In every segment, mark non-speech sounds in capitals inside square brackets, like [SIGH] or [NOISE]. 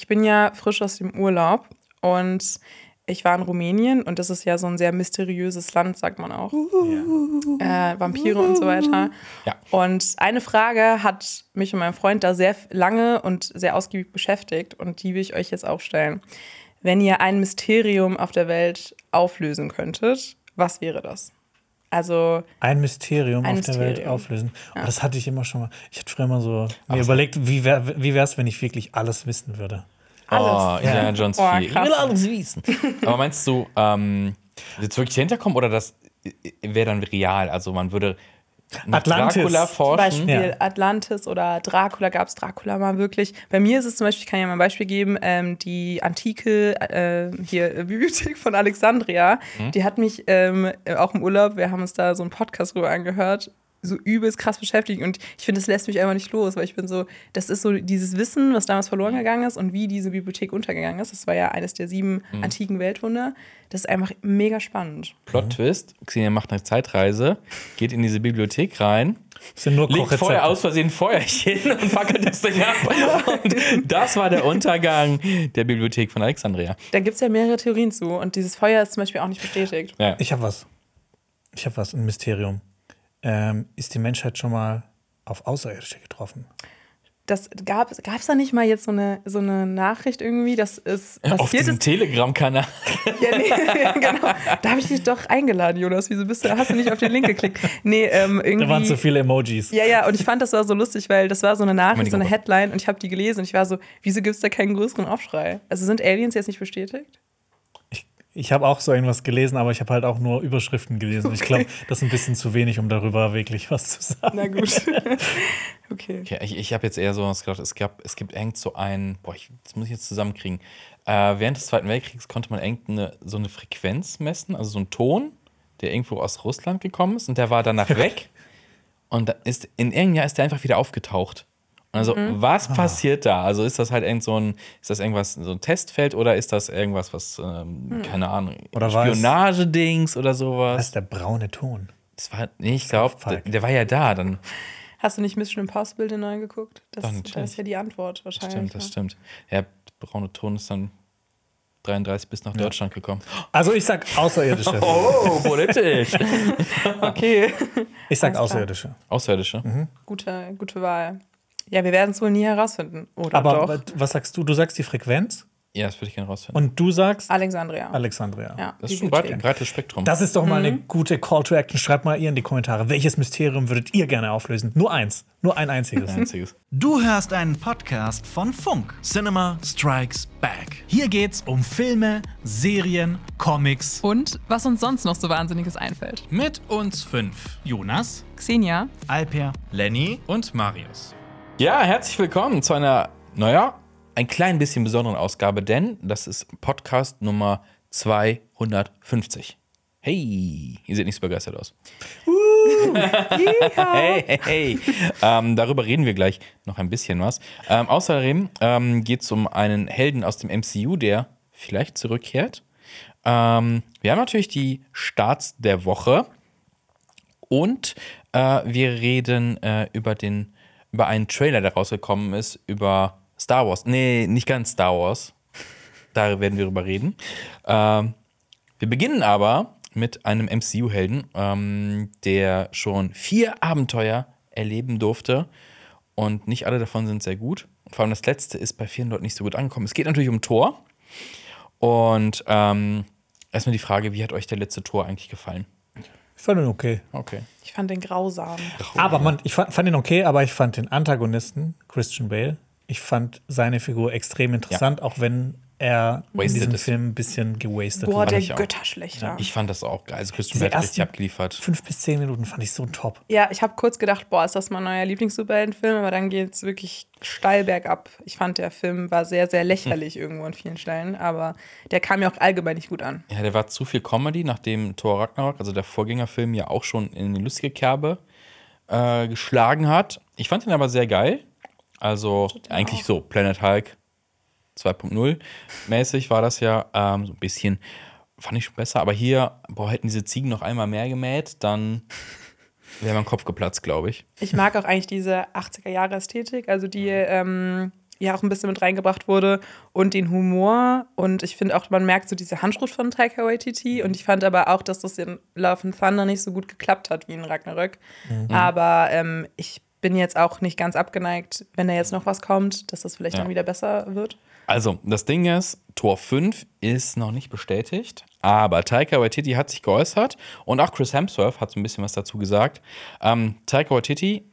ich bin ja frisch aus dem Urlaub und ich war in Rumänien und das ist ja so ein sehr mysteriöses Land, sagt man auch. Äh, Vampire und so weiter. Ja. Und eine Frage hat mich und meinen Freund da sehr lange und sehr ausgiebig beschäftigt und die will ich euch jetzt auch stellen. Wenn ihr ein Mysterium auf der Welt auflösen könntet, was wäre das? Also, Ein Mysterium Ein auf der Welt Mysterium. auflösen. Oh, das hatte ich immer schon mal. Ich hatte früher immer so mir überlegt, wie wäre wär's, wenn ich wirklich alles wissen würde. Oh, alles. Indiana Jones Boah, 4. Ich will alles wissen. Aber meinst du, ähm, jetzt wirklich hinterkommen oder das wäre dann real? Also man würde nach Atlantis. Dracula Zum forschen. Beispiel Ja. Atlantis oder Dracula, gab es Dracula mal wirklich. Bei mir ist es zum Beispiel, ich kann ja mal ein Beispiel geben, ähm, die antike äh, hier, äh, Bibliothek von Alexandria, Mhm. die hat mich ähm, auch im Urlaub, wir haben uns da so einen Podcast drüber angehört, so übelst krass beschäftigt und ich finde, das lässt mich einfach nicht los, weil ich bin so, das ist so dieses Wissen, was damals verloren gegangen ist und wie diese Bibliothek untergegangen ist. Das war ja eines der sieben Mhm. antiken Weltwunder. Das ist einfach mega spannend. Plot-Twist. Xenia macht eine Zeitreise, geht in diese Bibliothek rein, Das sind nur legt vorher aus Versehen ein Feuerchen und fackelt das Ding ab. Und [LAUGHS] das war der Untergang der Bibliothek von Alexandria. Da gibt es ja mehrere Theorien zu und dieses Feuer ist zum Beispiel auch nicht bestätigt. Ja. Ich habe was. Ich habe was, ein Mysterium. Ähm, ist die Menschheit schon mal auf Außerirdische getroffen? Das gab es da nicht mal jetzt so eine, so eine Nachricht irgendwie, dass es Auf passiert diesem ist? Telegram-Kanal. Ja, nee, [LAUGHS] genau. Da habe ich dich doch eingeladen, Jonas. Wieso bist du, hast du nicht auf den Link geklickt? Nee, ähm, irgendwie. Da waren zu viele Emojis. ja, ja, und ich fand das war so lustig, weil das war so eine Nachricht, so eine. Headline und ich habe die gelesen und ich war so, wieso gibt es da keinen größeren Aufschrei? Also sind Aliens jetzt nicht bestätigt? Ich, habe auch so irgendwas gelesen, aber ich habe halt auch nur Überschriften gelesen. Ich glaube, das ist ein bisschen zu wenig, um darüber wirklich was zu sagen. Na gut. [LAUGHS] okay. Okay, ich, ich habe jetzt eher so was gedacht, es, gab, es gibt irgend so ein, boah, ich, das muss ich jetzt zusammenkriegen. Äh, während des Zweiten Weltkriegs konnte man irgendeine so eine Frequenz messen, also so ein Ton, der irgendwo aus Russland gekommen ist und der war danach [LAUGHS] weg. Und da ist, in irgendeinem Jahr ist der einfach wieder aufgetaucht. Also, was passiert da? Also, ist das halt irgend so ein, ist das irgendwas, so ein Testfeld oder ist das irgendwas, was, ähm, keine Ahnung, Oder Spionagedings oder Das sowas? ist der braune Ton. Das war, nee, ich glaube, der, der war ja da, dann. Hast du nicht Mission Impossible den neuen geguckt? Das, Doch, das ist ja die Antwort wahrscheinlich. Stimmt, das ne? stimmt. Ja, braune Ton ist dann 33 bis nach Deutschland gekommen. Also ich sag Außerirdische. [LAUGHS] Oh, politisch. [LAUGHS] Okay. Ich sag. Außerirdische. Außerirdische. Gute, gute Wahl. Ja, wir werden es wohl nie herausfinden. Oder Aber doch? wa- was sagst du? Du sagst die Frequenz Ja, das würde ich gerne rausfinden. und du sagst Alexandria. Alexandria. ja, Das ist schon ein breites Spektrum. Das ist doch mal Mhm. eine gute Call to Action. Schreibt mal ihr in die Kommentare. Welches Mysterium würdet ihr gerne auflösen? Nur eins. Nur ein einziges. einziges. Du hörst einen Podcast von Funk. Cinema Strikes Back. Hier geht's um Filme, Serien, Comics. Und was uns sonst noch so Wahnsinniges einfällt. Mit uns fünf. Jonas, Xenia, Alper, Lenny und Marius. Ja, herzlich willkommen zu einer, naja, ein klein bisschen besonderen Ausgabe, denn das ist Podcast Nummer 250. Hey, ihr seht nicht so begeistert aus. [LAUGHS] hey, hey, hey. Ähm, darüber reden wir gleich noch ein bisschen was. Ähm, außerdem ähm, geht es um einen Helden aus dem MCU, der vielleicht zurückkehrt. Ähm, wir haben natürlich die Starts der Woche und äh, wir reden äh, über den über einen Trailer, der rausgekommen ist, über Star Wars. Nee, nicht ganz Star Wars. Da werden wir drüber reden. Ähm, wir beginnen aber mit einem MCU-Helden, ähm, der schon vier Abenteuer erleben durfte. Und nicht alle davon sind sehr gut. Und vor allem das letzte ist bei vielen Leuten nicht so gut angekommen. Es geht natürlich um Thor. Und ähm, erstmal die Frage, wie hat euch der letzte Tor eigentlich gefallen? Ich fand ihn okay. Okay. Ich fand den grausam. Aber man, ich fand, fand ihn okay, aber ich fand den Antagonisten, Christian Bale, ich fand seine Figur extrem interessant, auch wenn er in Wasted diesem ist. Film ein bisschen gewastet Boah, der ich auch. Götterschlechter. Ich fand das auch geil. Also Christian Bale hat richtig abgeliefert. Fünf bis zehn Minuten fand ich so top. Ja, ich habe kurz gedacht, boah, ist das mein neuer Lieblings-Superheldenfilm, aber dann geht es wirklich steil bergab. Ich fand, der Film war sehr, sehr lächerlich irgendwo an vielen Stellen, aber der kam mir auch allgemein nicht gut an. Ja, der war zu viel Comedy, nachdem Thor Ragnarok, also der Vorgängerfilm, ja auch schon in eine lustige Kerbe äh, geschlagen hat. Ich fand ihn aber sehr geil. Also eigentlich so Planet Hulk 2.0 mäßig war das ja. Ähm, so ein bisschen fand ich schon besser. Aber hier, boah, hätten diese Ziegen noch einmal mehr gemäht, dann wäre mein Kopf geplatzt, glaube ich. Ich mag auch eigentlich diese 80er-Jahre-Ästhetik, also die, ähm, ja auch ein bisschen mit reingebracht wurde und den Humor. Und ich finde auch, man merkt so diese Handschrift von Taika Waititi. Und ich fand aber auch, dass das in Love and Thunder nicht so gut geklappt hat wie in Ragnarök. Aber ähm, ich bin jetzt auch nicht ganz abgeneigt, wenn da jetzt noch was kommt, dass das vielleicht Ja. dann wieder besser wird. Also, das Ding ist, Tor 5 ist noch nicht bestätigt, aber Taika Waititi hat sich geäußert und auch Chris Hemsworth hat so ein bisschen was dazu gesagt. Ähm, Taika Waititi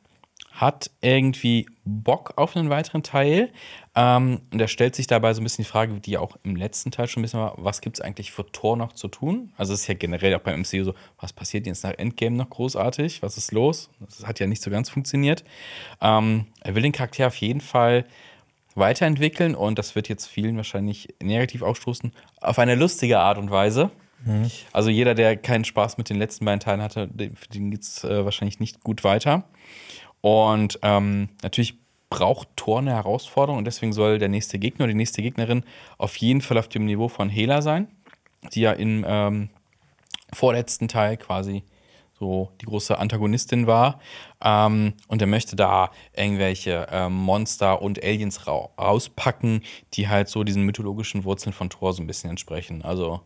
hat irgendwie Bock auf einen weiteren Teil ähm, und er stellt sich dabei so ein bisschen die Frage, die auch im letzten Teil schon ein bisschen war, was gibt es eigentlich für Tor noch zu tun? Also es ist ja generell auch beim MCU so, was passiert jetzt nach Endgame noch großartig? Was ist los? Das hat ja nicht so ganz funktioniert. Ähm, er will den Charakter auf jeden Fall weiterentwickeln und das wird jetzt vielen wahrscheinlich negativ aufstoßen, auf eine lustige Art und Weise. Also jeder, der keinen Spaß mit den letzten beiden Teilen hatte, für den geht es äh, wahrscheinlich nicht gut weiter. Und ähm, natürlich braucht Thor eine Herausforderung und deswegen soll der nächste Gegner oder die nächste Gegnerin auf jeden Fall auf dem Niveau von Hela sein, die ja im ähm, vorletzten Teil quasi so die große Antagonistin war. Ähm, und er möchte da irgendwelche ähm, Monster und Aliens ra rauspacken, die halt so diesen mythologischen Wurzeln von Thor so ein bisschen entsprechen. Also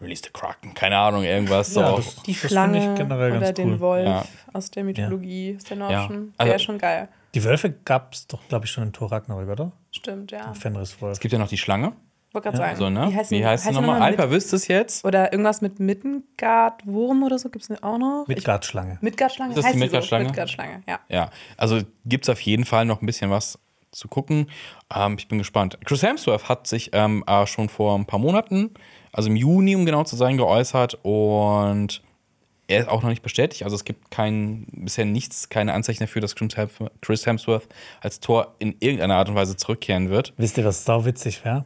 Release the Kraken, keine Ahnung, irgendwas. Ja, so. das- Die finde Schlange ich generell oder ganz den cool. Wolf Ja. aus der Mythologie, aus der Ja. Nordischen. Also- Wäre schon geil. Die Wölfe gab es doch, glaube ich, schon in Thor Ragnarök, oder? Stimmt, ja. Fenriswolf. es gibt ja noch die Schlange. Wollte gerade sagen. So, ne? Wie heißt, Wie heißt sie nochmal? Alper wüsste es jetzt. Oder irgendwas mit Mittengard-Wurm oder so gibt es auch noch. Midgard-Schlange. Midgard-Schlange? Ist das die heißt sie Midgard-Schlange? So? Midgard-Schlange, ja. Ja, also gibt es auf jeden Fall noch ein bisschen was zu gucken. Ähm, ich bin gespannt. Chris Hemsworth hat sich ähm, äh, schon vor ein paar Monaten, also im Juni, um genau zu sein, geäußert und er ist auch noch nicht bestätigt. Also es gibt kein, bisher nichts, keine Anzeichen dafür, dass Chris Hemsworth- als Tor in irgendeiner Art und Weise zurückkehren wird. Wisst ihr, was sauwitzig wäre?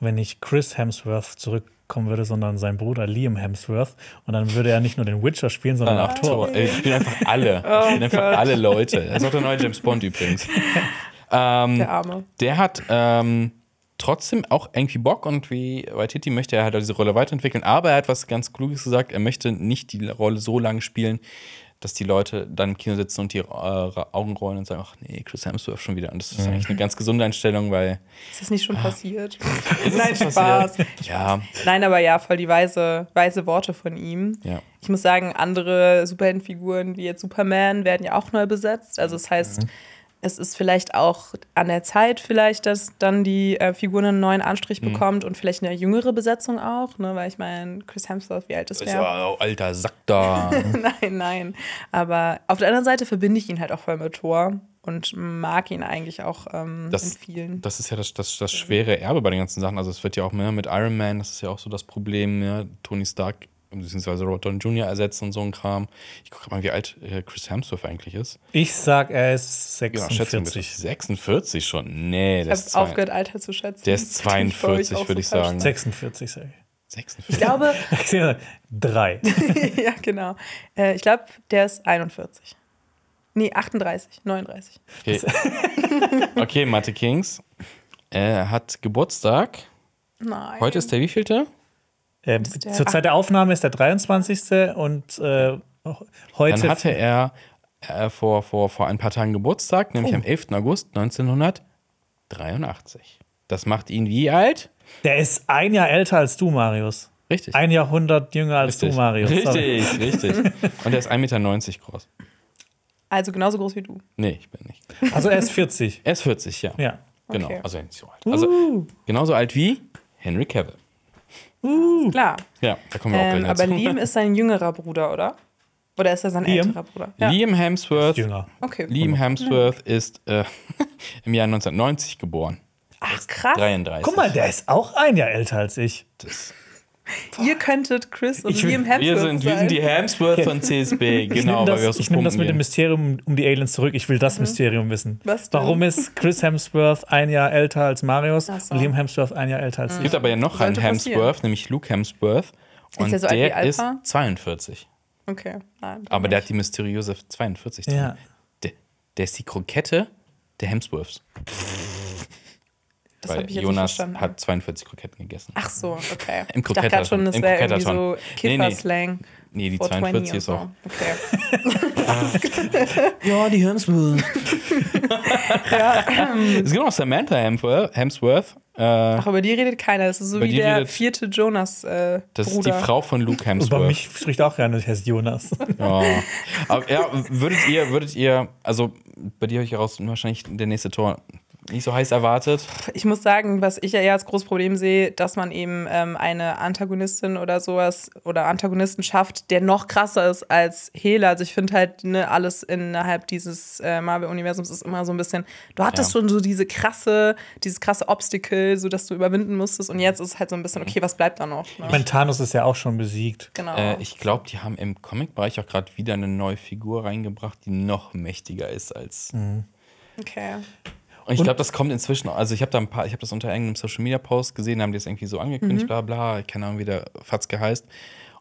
Wenn nicht Chris Hemsworth zurückkommen würde, sondern sein Bruder Liam Hemsworth. Und dann würde er nicht nur den Witcher spielen, sondern auch Ach, Thor. Tor. Ey, Ich spiele einfach alle. [LAUGHS] Ich spiele einfach alle Leute. Er ist auch der neue James Bond übrigens. [LAUGHS] ähm, Der Arme. der hat ähm, trotzdem auch irgendwie Bock und wie Waititi möchte er halt diese Rolle weiterentwickeln, aber er hat was ganz Kluges gesagt, er möchte nicht die Rolle so lange spielen, dass die Leute dann im Kino sitzen und die äh, Augen rollen und sagen, ach nee, Chris Hemsworth schon wieder. Und das ist eigentlich eine ganz gesunde Einstellung, weil Ist das nicht schon passiert? [LAUGHS] es Nein, Spaß. ja, Nein, aber ja, voll die weise, weise Worte von ihm. ja. Ich muss sagen, andere Superheldenfiguren wie jetzt Superman werden ja auch neu besetzt. Also das heißt, Mhm. Es ist vielleicht auch an der Zeit vielleicht, dass dann die äh, Figur einen neuen Anstrich Mhm. bekommt und vielleicht eine jüngere Besetzung auch, ne? Weil ich meine, Chris Hemsworth, wie alt ist Das ist der? ja alter Sack da. [LAUGHS] nein, nein. Aber auf der anderen Seite verbinde ich ihn halt auch voll mit Thor und mag ihn eigentlich auch ähm, Das- in vielen. Das ist ja das, das, das schwere Erbe bei den ganzen Sachen. Also es wird ja auch mehr mit Iron Man, das ist ja auch so das Problem, ja, Tony Stark beziehungsweise Robert Downey Jr. ersetzen und so ein Kram. Ich gucke mal, wie alt äh, Chris Hemsworth eigentlich ist. Ich sag, er ist Ja, schätzen bitte. 46. 46 schon. Nee, ich der habe ist, zwei, aufgehört, Alter zu schätzen. der ist Das klingt für euch 42, auch würde so ich sagen. 46, sag ich. 46. Ich glaube, [LAUGHS] Ich drei. [LAUGHS] ja, genau. Äh, ich glaube, der ist 41. Nee, 38, 39. Okay, [LAUGHS] okay Mathe Kings. Er hat Geburtstag. Nein. Heute ist der wievielte? Ähm, der- zur Zeit der Aufnahme ist der 23. und äh, heute. Dann hatte er äh, vor, vor, vor ein paar Tagen Geburtstag, nämlich Oh. am 11. August 1983. Das macht ihn wie alt? der ist ein Jahr älter als du, Marius. Richtig. Ein Jahrhundert jünger als Richtig. du, Marius. Sorry. Richtig, richtig. Und er ist 1,90 Meter groß. Also genauso groß wie du. Nee, ich bin nicht. Also er ist 40. Er ist 40, ja. Ja. Genau, Okay. also nicht so alt. Also genauso alt wie Henry Cavill. Klar. Ja, da kommen wir auch Ähm, gleich aber. Liam [LAUGHS] ist sein jüngerer Bruder, oder? Oder ist er sein Liam? älterer Bruder? Ja. Liam Hemsworth, Jünger. Okay. Liam Hemsworth ist äh, [LAUGHS] im Jahr 1990 geboren. Ach, krass. 33. Guck mal, der ist auch ein Jahr älter als ich. Das, Ihr könntet Chris und Ich- Liam Hemsworth wir, sind, wir sind die sein. Hemsworth von [LAUGHS] CSB, Ich genau, nehme weil wir aus das, ich nehm das mit dem. Mysterium um die Aliens zurück. Ich will das Mysterium wissen. Was denn? Warum ist Chris Hemsworth ein Jahr älter als Marius so. und Liam Hemsworth ein Jahr älter als Es ich? gibt aber ja noch einen passieren. Hemsworth, nämlich Luke Hemsworth. Und der so der ist Alpha? 42. Okay, nein. Aber der hat die mysteriöse 42 drin. Ja. Der, der ist die Krokette der Hemsworths. Das weil hab ich jetzt nicht Jonas verstanden. hat 42 Kroketten gegessen. Ach so, okay. [LAUGHS] Im ich dachte gerade schon, das Im wäre irgendwie Krokettaton. so Nee, nee. Kiffer-Slang. Nee, die 420 42 ist auch. so. Okay. [LAUGHS] Ja, die Hemsworth. [LAUGHS] Es gibt noch Samantha Hemsworth. Äh, Ach, über die redet keiner. Das ist so Über wie der redet- vierte Jonas äh, das ist Bruder. die Frau von Luke Über Hemsworth. mich spricht auch gerne, ich heiße Jonas. Ja. Aber ja, würdet ihr, würdet ihr, also bei dir habe ich heraus wahrscheinlich der nächste Tor nicht so heiß erwartet. Ich muss sagen, was ich ja eher als großes Problem sehe, dass man eben ähm, eine Antagonistin oder sowas oder Antagonisten schafft, der noch krasser ist als Hela. Also ich finde halt, ne, alles innerhalb dieses äh, Marvel-Universums ist immer so ein bisschen, du hattest Ja. schon so diese krasse, dieses krasse Obstacle, so dass du überwinden musstest und jetzt ist es halt so ein bisschen, okay, was bleibt da noch? Ne? Ich meine, Thanos ist ja auch schon besiegt. Genau. Äh, ich glaube, die haben im Comic-Bereich auch gerade wieder eine neue Figur reingebracht, die noch mächtiger ist als. okay. Und ich glaube, das kommt inzwischen, also ich habe da ein paar, ich habe das unter irgendeinem Social Media Post gesehen, haben die das irgendwie so angekündigt, bla bla, keine Ahnung, wie der Fatzke heißt.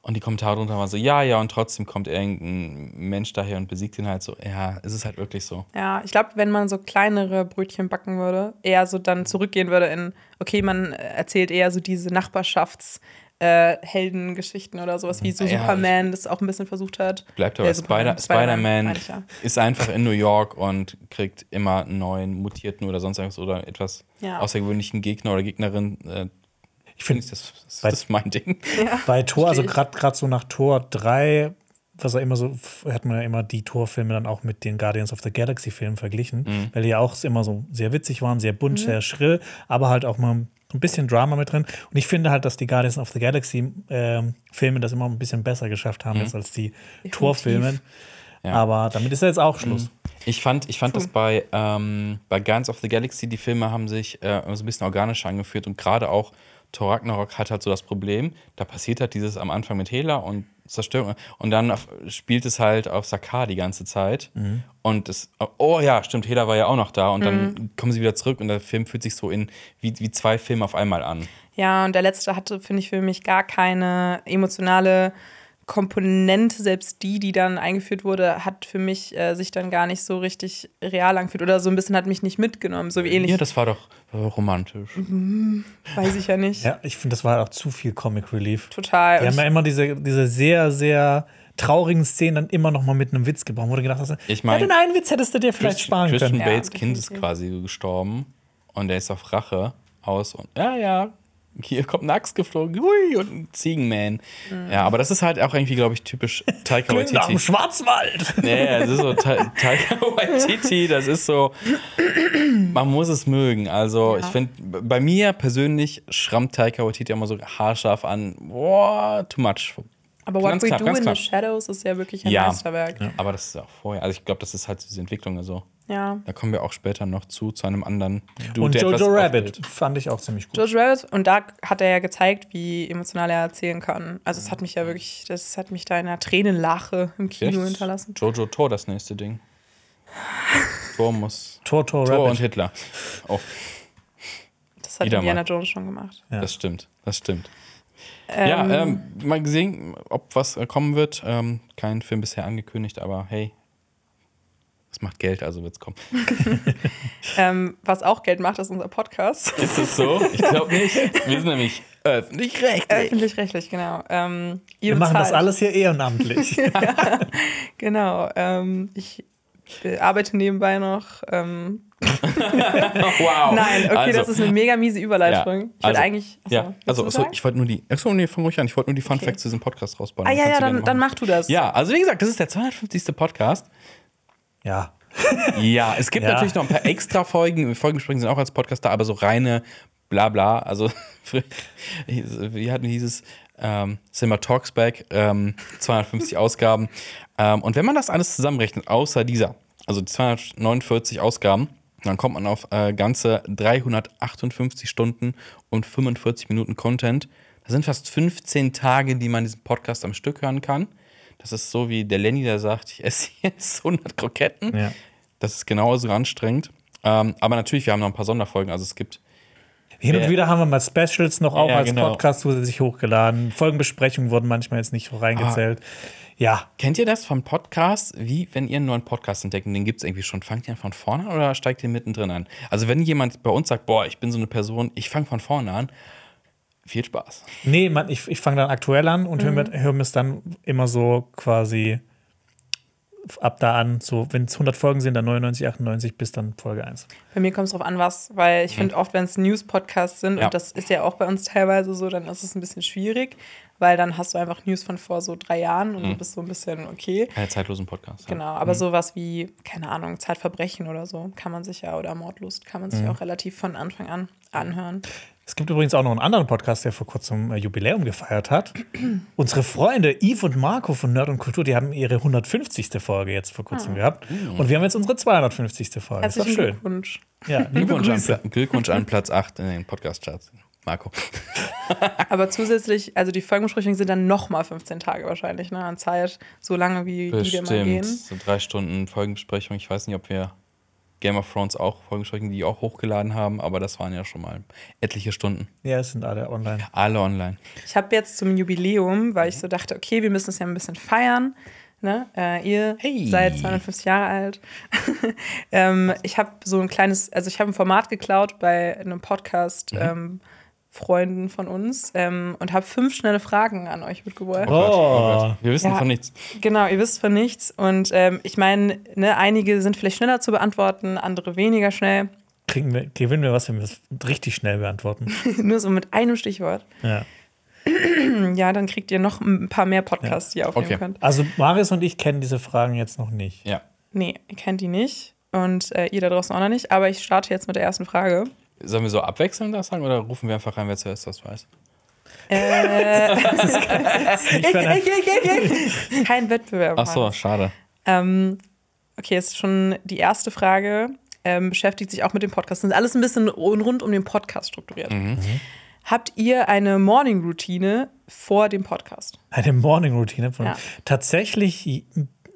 Und die Kommentare drunter waren so, ja, ja, und trotzdem kommt irgendein Mensch daher und besiegt ihn halt so. Ja, es ist halt wirklich so. Ja, ich glaube, wenn man so kleinere Brötchen backen würde, eher so dann zurückgehen würde in, okay, man erzählt eher so diese Nachbarschafts- äh, Heldengeschichten oder sowas, wie so Ja, Superman das auch ein bisschen versucht hat. Bleibt Äh, aber Spider- Spider-Man ich ja. ist einfach in New York und kriegt immer einen neuen mutierten oder sonst irgendwas oder etwas Ja. außergewöhnlichen Gegner oder Gegnerin. Äh, Ich finde, das, das, Bei- das ist mein Ding. [LAUGHS] bei Tor, also gerade so nach Tor 3, was er immer so, hat man ja immer die Torfilme dann auch mit den Guardians of the Galaxy Filmen verglichen, weil die ja auch immer so sehr witzig waren, sehr bunt, sehr schrill, aber halt auch mal ein bisschen Drama mit drin. Und ich finde halt, dass die Guardians of the Galaxy ähm, Filme das immer ein bisschen besser geschafft haben jetzt als die Torfilme. Ja. Aber damit ist ja jetzt auch Schluss. Ich fand, ich fand das bei, ähm, bei Guardians of the Galaxy, die Filme haben sich äh, so ein bisschen organischer angeführt und gerade auch Thor Ragnarok hat halt so das Problem, da passiert halt dieses am Anfang mit Hela und Zerstörung. Und dann auf, spielt es halt auf Sakar die ganze Zeit. Und es, oh ja, stimmt, Hela war ja auch noch da. Und dann kommen sie wieder zurück und der Film fühlt sich so in wie, wie zwei Filme auf einmal an. Ja, und der letzte hatte, finde ich, für mich gar keine emotionale Komponente. Selbst die, die dann eingeführt wurde, hat für mich äh, sich dann gar nicht so richtig real angefühlt oder so ein bisschen hat mich nicht mitgenommen. So wie ähnlich, Ja, das war doch äh, romantisch. weiß ich ja nicht. Ja, ich finde, das war auch zu viel Comic Relief. Total. Die Und haben ja immer diese, diese sehr, sehr traurigen Szenen dann immer noch mal mit einem Witz gebraucht, wo du gedacht hast, Ich mein, ja, den einen Witz hättest du dir vielleicht Christian, sparen Christian können. Ja, Bates Kind ist quasi gestorben und er ist auf Rache aus und ja, ja, hier kommt eine Axt geflogen, hui, und ein Ziegenman. Mhm. Ja, aber das ist halt auch irgendwie, glaube ich, typisch Taika Klingt nach dem Waititi. Schwarzwald. Nee, das ist so Ta Taika Waititi, das ist so, man muss es mögen. Also ich finde, bei mir persönlich schrammt Taika Waititi immer so haarscharf an, boah, too much. Aber What Ganz We knapp, Do in knapp. the Shadows ist ja wirklich ein Ja. Meisterwerk. Ja. Aber das ist auch vorher, also ich glaube, das ist halt diese Entwicklung so. ja. Da kommen wir auch später noch zu, zu einem anderen Dude, Und der etwas Jojo Rabbit fand ich auch ziemlich gut. George Rabbit, und da hat er ja gezeigt, wie emotional er erzählen kann. Also es hat mich ja wirklich, das hat mich da in einer Tränenlache im Kino Vielleicht hinterlassen. Jojo Tor das nächste Ding. Tor muss. Tor, Tor, Tor und Rabbit. Hitler. Oh, Das hat Wieder Indiana. Jones schon gemacht. Ja. das stimmt. Das stimmt. Ja, ähm, mal gesehen, ob was äh, kommen wird. Ähm, kein Film bisher angekündigt, aber hey, es macht Geld, also wird's kommen. [LAUGHS] Ähm, was auch Geld macht, ist unser Podcast. Ist es so? Ich glaube nicht. Wir sind nämlich öffentlich-rechtlich. Öffentlich-rechtlich, genau. Ähm, ihr Wir machen das alles hier ehrenamtlich. [LAUGHS] Genau. Ähm, ich äh, arbeite nebenbei noch. [LAUGHS] Wow. nein, okay, also, das ist eine mega miese Überleitung. ich wollte also, eigentlich. achso, ja, also achso, ich wollte nur die. Achso, nee, fang ruhig an. Ich wollte nur die Fun Okay. Facts zu diesem Podcast rausbauen. ah ja, ja, dann, dann mach du das. Ja, also wie gesagt, das ist der 250. Podcast. ja. [LAUGHS] Ja, es gibt Ja. natürlich noch ein paar extra Folgen. Folgensprechen sind auch als Podcast da, aber so reine Blabla. Also, [LAUGHS] wie hatten hieß es? Ähm, Cinema Talks Back, ähm, 250 Ausgaben. Ähm, und wenn man das alles zusammenrechnet, außer dieser, also die 249 Ausgaben, dann kommt man auf äh, ganze 358 Stunden und 45 Minuten Content. Das sind fast 15 Tage, die man diesen Podcast am Stück hören kann. Das ist so wie der Lenny, der sagt, ich esse [LAUGHS] jetzt 100 Kroketten. Ja. Das ist genauso anstrengend. Ähm, aber natürlich, wir haben noch ein paar Sonderfolgen. Also es gibt. Hin und wieder haben wir mal Specials noch auch Ja, als genau. Podcast zusätzlich hochgeladen. Folgenbesprechungen wurden manchmal jetzt nicht so reingezählt. Ja, Kennt ihr das von Podcasts? Wie, wenn ihr einen neuen Podcast entdeckt und den gibt es irgendwie schon, fangt ihr an von vorne an oder steigt ihr mittendrin an? Also, wenn jemand bei uns sagt, boah, ich bin so eine Person, ich fange von vorne an, viel Spaß. nee, man, ich, ich fange dann aktuell an und höre mir, es dann immer so quasi ab da an, so wenn es 100 Folgen sind, dann 99, 98 bis dann Folge 1. Bei mir kommt es drauf an, was, weil ich finde oft, wenn es News-Podcasts sind, Ja. und das ist ja auch bei uns teilweise so, dann ist es ein bisschen schwierig, weil dann hast du einfach News von vor so drei Jahren und du bist so ein bisschen okay. Keine zeitlosen Podcast. Genau, aber sowas wie, keine Ahnung, Zeitverbrechen oder so, kann man sich ja, oder Mordlust, kann man sich auch relativ von Anfang an anhören. Es gibt übrigens auch noch einen anderen Podcast, der vor kurzem äh, Jubiläum gefeiert hat. [CLEARS THROAT] Unsere Freunde Yves und Marco von Nerd und Kultur, die haben ihre 150. Folge jetzt vor kurzem gehabt. Und wir haben jetzt unsere 250. Folge. Ist doch Herzlichen schön. Glückwunsch. Ja, Glückwunsch an, Glückwunsch an Platz 8 in den Podcast-Charts. Marco. [LAUGHS] Aber zusätzlich, also die Folgenbesprechungen sind dann nochmal 15 Tage wahrscheinlich, ne, an Zeit, so lange wie die wir mal gehen. Bestimmt. So drei Stunden Folgenbesprechung. Ich weiß nicht, ob wir Game of Thrones auch Folgenbesprechungen, die auch hochgeladen haben, aber das waren ja schon mal etliche Stunden. Ja, es sind alle online. Alle online. Ich habe jetzt zum Jubiläum, weil ich so dachte, okay, wir müssen es ja ein bisschen feiern. Ne? Äh, ihr Hey. seid 250 Jahre alt. [LAUGHS] ähm, ich habe so ein kleines, also ich habe ein Format geklaut bei einem Podcast. Mhm. Ähm, Freunden von uns ähm, und habe fünf schnelle Fragen an euch mitgebracht. Oh oh Oh. Wir wissen Ja. von nichts. Genau, ihr wisst von nichts. Und ähm, ich meine, ne, einige sind vielleicht schneller zu beantworten, andere weniger schnell. Kriegen wir, gewinnen wir was, wenn wir das richtig schnell beantworten. [LAUGHS] Nur so mit einem Stichwort. Ja. [CLEARS THROAT] Ja, dann kriegt ihr noch ein paar mehr Podcasts, die ihr aufnehmen Okay. könnt. Also Marius und ich kennen diese Fragen jetzt noch nicht. Ja. Nee, ihr kennt die nicht. Und äh, ihr da draußen auch noch nicht. Aber ich starte jetzt mit der ersten Frage. Sollen wir so abwechselnd das sagen oder rufen wir einfach rein, wer zuerst das weiß? Äh, ich, ich, ich, ich. Kein Wettbewerb. Ach so, schade. Ähm, okay, jetzt schon die erste Frage. Ähm, beschäftigt sich auch mit dem Podcast. Das ist alles ein bisschen rund um den Podcast strukturiert. Habt ihr eine Morning-Routine vor dem Podcast? Eine Morning-Routine von Ja. Tatsächlich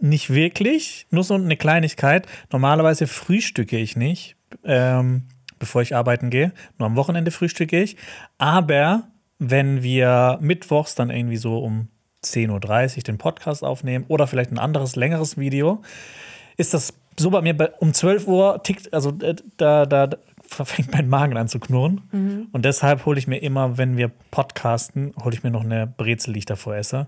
nicht wirklich, nur so eine Kleinigkeit. Normalerweise frühstücke ich nicht, ähm, bevor ich arbeiten gehe. Nur am Wochenende frühstücke ich. Aber wenn wir mittwochs dann irgendwie so um 10.30 Uhr den Podcast aufnehmen oder vielleicht ein anderes, längeres Video, ist das so bei mir bei, um 12 Uhr tickt, also äh, da, da, da fängt mein Magen an zu knurren. Und deshalb hole ich mir immer, wenn wir podcasten, hole ich mir noch eine Brezel, die ich davor esse,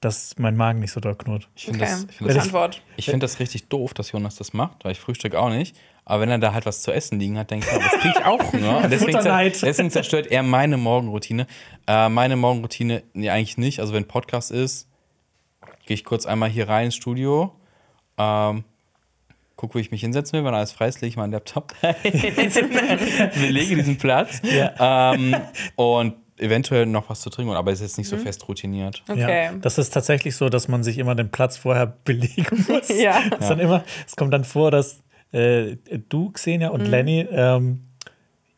dass mein Magen nicht so doll knurrt. Ich finde Okay, das, ich find das, Antwort. ich find das richtig doof, dass Jonas das macht, weil ich frühstück auch nicht. Aber wenn er da halt was zu essen liegen hat, denke ich, ja, das kriege ich auch. [LAUGHS] Und deswegen, zer Futterneid. deswegen zerstört er meine Morgenroutine. Äh, meine Morgenroutine, nee, eigentlich nicht. Also wenn Podcast ist, gehe ich kurz einmal hier rein ins Studio, ähm, guck, wo ich mich hinsetzen will, wenn alles frei ist, lege ich meinen Laptop, [LAUGHS] belege diesen Platz ähm, und eventuell noch was zu trinken, aber es ist jetzt nicht so fest routiniert. Okay. Ja, das ist tatsächlich so, dass man sich immer den Platz vorher [LAUGHS] belegen muss. Ja. Dann immer, es kommt dann vor, dass äh, du, Xenia Mhm. und Lenny, ähm,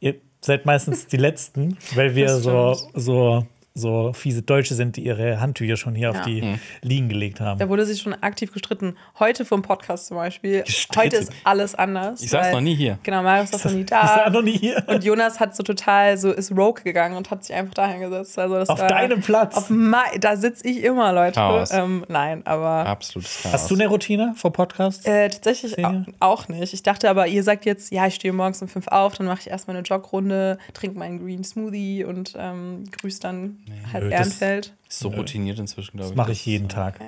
ihr seid meistens die Letzten, weil wir so, so, so fiese Deutsche sind, die ihre Handtücher schon hier auf Ja. die Liegen gelegt haben. Da wurde sich schon aktiv gestritten. Heute vom Podcast zum Beispiel. Gestritten? Heute ist alles anders. Ich saß weil- noch nie hier. Genau, Marius saß noch nie [LAUGHS] Ich war da. noch nie hier. Und Jonas hat so total so ist Rogue gegangen und hat sich einfach dahin gesetzt. Also das Auf war, deinem Platz. Auf mein, da sitze ich immer, Leute. Chaos. Ähm, nein, aber Absolutes Chaos. Hast du eine Routine vor Podcast? äh, tatsächlich auch nicht. Ich dachte aber, ihr sagt jetzt, ja, ich stehe morgens um fünf auf, dann mache ich erstmal eine Jogrunde, trinke meinen Green Smoothie und ähm, grüße dann halt Nö, das- Ehrenfeld. Ist so routiniert inzwischen, glaube Das ich. mache ich jeden Tag.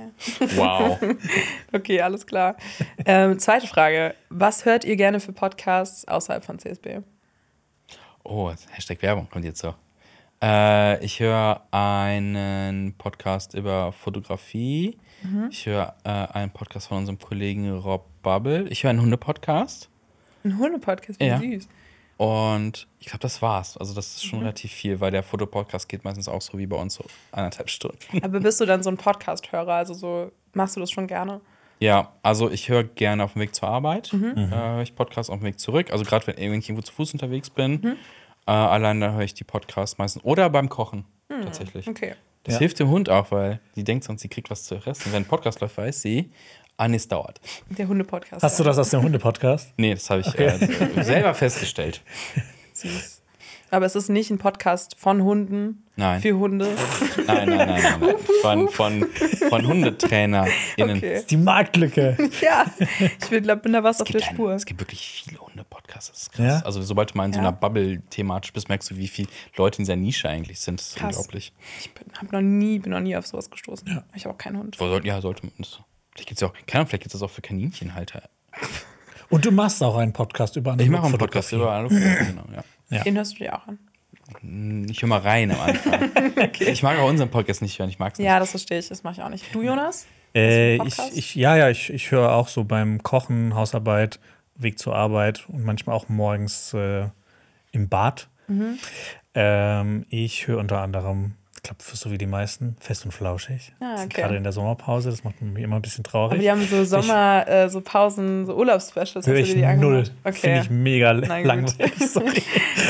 Wow. [LAUGHS] Okay, alles klar. ähm, zweite Frage. Was hört ihr gerne für Podcasts außerhalb von CSB? Oh, Hashtag Werbung kommt jetzt so. Äh, ich höre einen Podcast über Fotografie. Ich höre äh, einen Podcast von unserem Kollegen Rob Bubble. Ich höre einen Hunde-Podcast. Ein Hunde-Podcast, wie Ja. süß. Und ich glaube, das war's. Also, das ist Mhm. schon relativ viel, weil der Fotopodcast geht meistens auch so wie bei uns so anderthalb Stunden. [LAUGHS] Aber bist du dann so ein Podcast-Hörer? Also so, machst du das schon gerne? Ja, also ich höre gerne auf dem Weg zur Arbeit. Mhm. Äh, höre ich Podcast auf dem Weg zurück. Also gerade wenn, ich irgendwo zu Fuß unterwegs bin. Mhm. Äh, allein dann höre ich die Podcasts meistens. Oder beim Kochen tatsächlich. Hm, Okay. Das Ja. hilft dem Hund auch, weil die denkt sonst, sie kriegt was zu essen. Wenn ein Podcast läuft, weiß sie, ah, nee, es dauert. Der Hunde-Podcast. Hast du das aus dem Hunde-Podcast? Nee, das habe ich äh, selber festgestellt. [LAUGHS] Süß. Aber es ist nicht ein Podcast von Hunden, Nein. für Hunde. Nein, nein, nein, nein. nein. [LAUGHS] Von, von, von HundetrainerInnen. Okay. Die Marktlücke. [LAUGHS] ja, ich bin, glaub, bin da was auf Es der gibt, Spur. ein, es gibt wirklich viele Hunde-Podcasts. Das ist krass. Ja? Also, sobald du mal in so Ja. einer Bubble thematisch bist, merkst du, wie viele Leute in dieser Nische eigentlich sind. Das ist Krass. unglaublich. Ich bin, hab noch nie, bin noch nie auf sowas gestoßen. Ich habe auch keinen Hund. Ja, sollte man. Vielleicht gibt es ja auch, keine Ahnung, vielleicht gibt es das auch für Kaninchenhalter. Und du machst auch einen Podcast über Ich mache einen Podcast Analogfotografie. über Analog. genau, ja. Ja. Den hörst du dir auch an. Ich höre mal rein am Anfang. [LAUGHS] Ich mag auch unseren Podcast nicht hören, ich mag es nicht. Ja, das verstehe ich. Das mache ich auch nicht. Du, Jonas? Äh, ich, ich, ja, ja, ich, ich höre auch so beim Kochen, Hausarbeit, Weg zur Arbeit und manchmal auch morgens äh, im Bad. Mhm. Ähm, ich höre unter anderem, glaube, so wie die meisten, fest und flauschig. Ah, okay. Gerade in der Sommerpause, das macht mich immer ein bisschen traurig. Aber die haben so Sommer, äh, so Pausen, so Urlaubsspecials. höre Hast du ich die null. angehört? Finde Okay. ich mega Na langweilig. [LAUGHS] Sorry.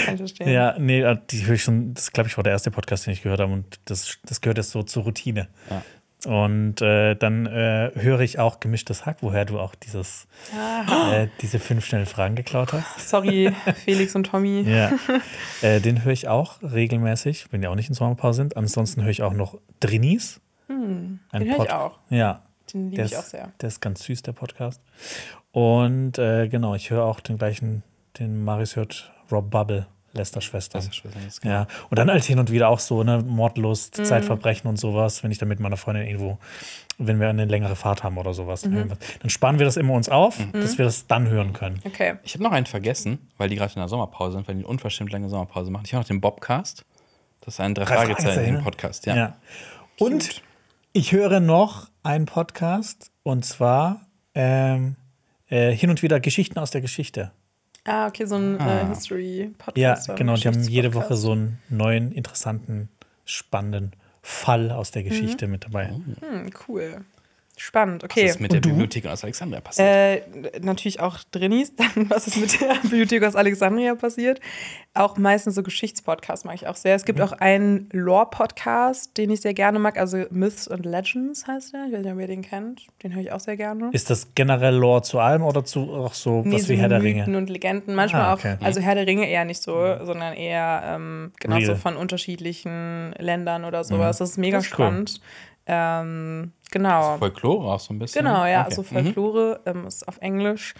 Kann ich verstehen. Ja, nee, äh, die höre ich schon, das glaube ich war der erste Podcast, den ich gehört habe und das, das gehört jetzt so zur Routine. Ja. Und äh, dann äh, höre ich auch gemischtes Hack, woher du auch dieses, äh, diese fünf schnellen Fragen geklaut hast. [LAUGHS] Sorry, Felix und Tommy. [LAUGHS] Ja. äh, den höre ich auch regelmäßig, wenn die auch nicht in Sommerpause sind. Ansonsten höre ich auch noch Drinis. Ein den höre ich auch. Ja. Den liebe ich auch ist, sehr. der ist ganz süß, der Podcast. Und äh, genau, ich höre auch den gleichen, den Maris hört, Rob Bubble, Lester Schwester. Das ist schwer, das kann- Ja, und dann halt hin und wieder auch so, ne, Mordlust, Mhm. Zeitverbrechen und sowas, wenn ich dann mit meiner Freundin irgendwo, wenn wir eine längere Fahrt haben oder sowas, Mhm. dann sparen wir das immer uns auf, dass wir das dann hören können. Okay. Ich habe noch einen vergessen, weil die gerade in der Sommerpause sind, weil die eine unverschämt lange Sommerpause machen. Ich habe noch den Bobcast. Das ist ein drei Drei Fragezeichen Fragezeichen, Podcast, Ja. ja. Und ich höre noch einen Podcast und zwar ähm, äh, hin und wieder Geschichten aus der Geschichte. Ah, okay, so ein Ah. äh, History-Podcast. Ja, genau, die haben jede Woche so einen neuen, interessanten, spannenden Fall aus der Geschichte mit dabei. Hm, cool. Spannend, Was okay. ist mit der? Bibliothek aus Alexandria passiert? Äh, natürlich auch Drinnies, [LAUGHS] dann was ist mit der [LAUGHS] Bibliothek aus Alexandria passiert. Auch meistens so Geschichtspodcasts mag ich auch sehr. Es Mhm. gibt auch einen Lore-Podcast, den ich sehr gerne mag, also Myths and Legends heißt der. Ich weiß nicht, ob ihr den kennt. Den höre ich auch sehr gerne. Ist das generell Lore zu allem oder zu auch so Nee, was so wie Herr der Mythen Ringe? und Legenden. Manchmal Ah, auch, okay. also Herr der Ringe eher nicht so, sondern eher ähm, genau so Real. von unterschiedlichen Ländern oder sowas. Das ist mega Das ist cool. Ähm, genau. Folklore auch so ein bisschen. Genau, ja, Okay. also Folklore ähm, ist auf Englisch.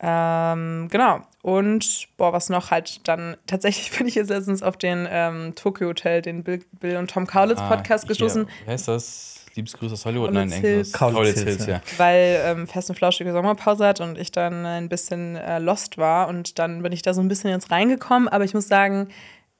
Ähm, genau. Und boah, was noch halt dann tatsächlich [LAUGHS] bin ich jetzt letztens auf den ähm, Tokyo Hotel, den Bill, Bill und Tom Kaulitz Ah, Podcast hier, gestoßen, Wer ist das? Liebesgrüße aus Hollywood? Kaulitz Nein, Hills. Englisch. Kaulitz Hills, ja. weil ähm, Fest und Flauschige Sommerpause hat und ich dann ein bisschen äh, lost war und dann bin ich da so ein bisschen ins reingekommen, aber ich muss sagen,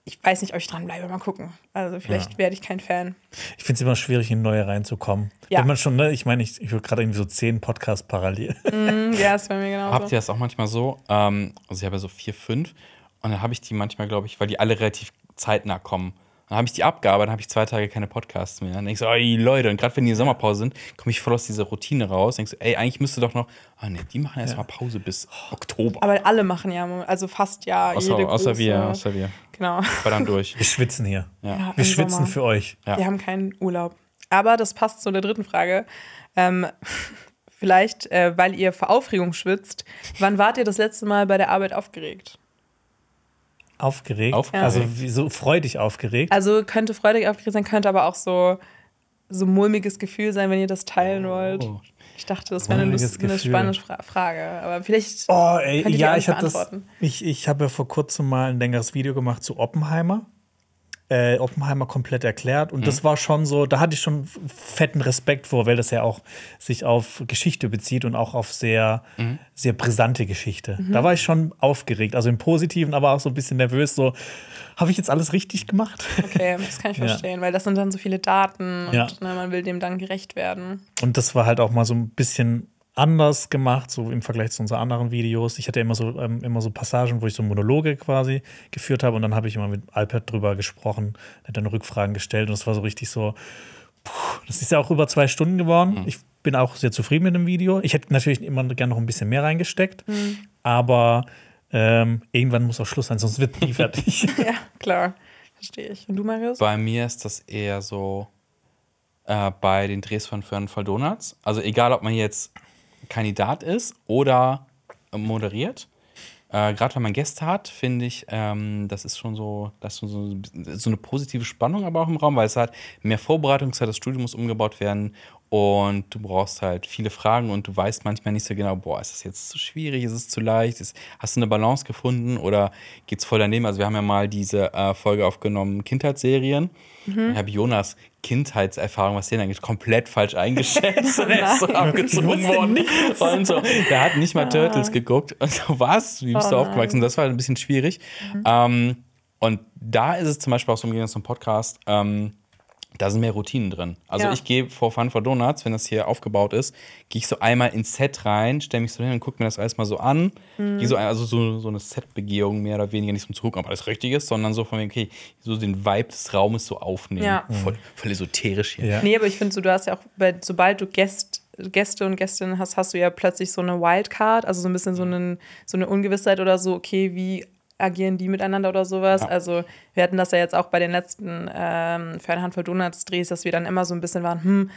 ich weiß nicht, ob ich dranbleibe, mal gucken. Also vielleicht werde ich kein Fan. Ich finde es immer schwierig, in neue reinzukommen. Ja. Wenn man schon, ne, ich meine, ich, ich höre gerade irgendwie so zehn Podcasts parallel. Hm, ja, ist bei mir genauso. Habt ihr das auch manchmal so? Ähm, also ich habe ja so vier, fünf und dann habe ich die manchmal, glaube ich, weil die alle relativ zeitnah kommen. Dann habe ich die abgearbeitet, dann habe ich zwei Tage keine Podcasts mehr. Dann denke ich so, ey Leute, und gerade wenn die Sommerpause sind, komme ich voll aus dieser Routine raus. Denkst so, ey, eigentlich müsste doch noch, ah ne, die machen erstmal Pause bis Oktober. aber alle machen ja, also fast ja außer, jede außer große, wir, außer wir. Genau. Dann durch. Wir schwitzen hier. Ja. Ja, Wir schwitzen Sommer. für euch. Ja. Wir haben keinen Urlaub. Aber das passt zu der dritten Frage. Ähm, [LAUGHS] vielleicht, äh, weil ihr vor Aufregung schwitzt, wann wart ihr das letzte Mal bei der Arbeit aufgeregt? Aufgeregt. Aufgeregt. Also wie, so freudig aufgeregt. Also könnte freudig aufgeregt sein, könnte aber auch so, so mulmiges Gefühl sein, wenn ihr das teilen wollt. Oh. Ich dachte, das wäre eine, Lust, eine spannende Fra Frage. Aber vielleicht. Oh, ey, Könnt ihr die ja, ich habe das. beantworten? Ich, ich habe ja vor kurzem mal ein längeres Video gemacht zu Oppenheimer. Äh, Oppenheimer komplett erklärt. Und Mhm. das war schon so, da hatte ich schon fetten Respekt vor, weil das ja auch sich auf Geschichte bezieht und auch auf sehr, Mhm. sehr brisante Geschichte. Da war ich schon aufgeregt, also im Positiven, aber auch so ein bisschen nervös. So, habe ich jetzt alles richtig gemacht? Okay, das kann ich [LAUGHS] Ja. verstehen, weil das sind dann so viele Daten und Ja. ne, man will dem dann gerecht werden. Und das war halt auch mal so ein bisschen anders gemacht, so im Vergleich zu unseren anderen Videos. Ich hatte immer so, ähm, immer so Passagen, wo ich so Monologe quasi geführt habe und dann habe ich immer mit Alpert drüber gesprochen, hat dann Rückfragen gestellt und es war so richtig so, puh, das ist ja auch über zwei Stunden geworden. Ich bin auch sehr zufrieden mit dem Video. Ich hätte natürlich immer gerne noch ein bisschen mehr reingesteckt, aber ähm, irgendwann muss auch Schluss sein, sonst wird nie [LAUGHS] fertig. [LAUGHS] Ja, klar. Verstehe ich. Und du, Marius? Bei mir ist das eher so äh, bei den Drehs von Fern Fall Donuts. Also egal, ob man jetzt Kandidat ist oder moderiert. Äh, Gerade wenn man Gäste hat, finde ich, ähm, das ist schon so, das ist so, so eine positive Spannung aber auch im Raum, weil es hat mehr Vorbereitungszeit, das Studio muss umgebaut werden und du brauchst halt viele Fragen und du weißt manchmal nicht so genau, boah, ist das jetzt zu schwierig, ist es zu leicht, ist, hast du eine Balance gefunden oder geht's voll daneben? Also wir haben ja mal diese äh, Folge aufgenommen, Kindheitsserien. Mhm. Ich habe Jonas Kindheitserfahrung, was den angeht, komplett falsch eingeschätzt und [LAUGHS] er ist so abgezogen worden. Und so, der hat nicht mal Turtles geguckt. Und so, was? Wie bist oh du aufgewachsen? Das war ein bisschen schwierig. Mhm. Ähm, und da ist es zum Beispiel auch so im Gegensatz zum Podcast, ähm, da sind mehr Routinen drin. Also ja. ich gehe vor Fun for Donuts, wenn das hier aufgebaut ist, gehe ich so einmal ins Set rein, stelle mich so hin und gucke mir das alles mal so an. Mhm. so, also so, so eine Set-Begehung mehr oder weniger, nicht zum Zugucken, ob alles richtig ist, sondern so von mir, okay, so den Vibe des Raumes so aufnehmen. Ja. Voll, voll esoterisch hier. Ja. Nee, aber ich finde so, du hast ja auch, sobald du Gäst, Gäste und Gästinnen hast, hast du ja plötzlich so eine Wildcard, also so ein bisschen so, einen, so eine Ungewissheit oder so, okay, wie agieren die miteinander oder sowas. Ja. Also wir hatten das ja jetzt auch bei den letzten ähm, für eine Handvoll Donuts-Drehs, dass wir dann immer so ein bisschen waren, hm,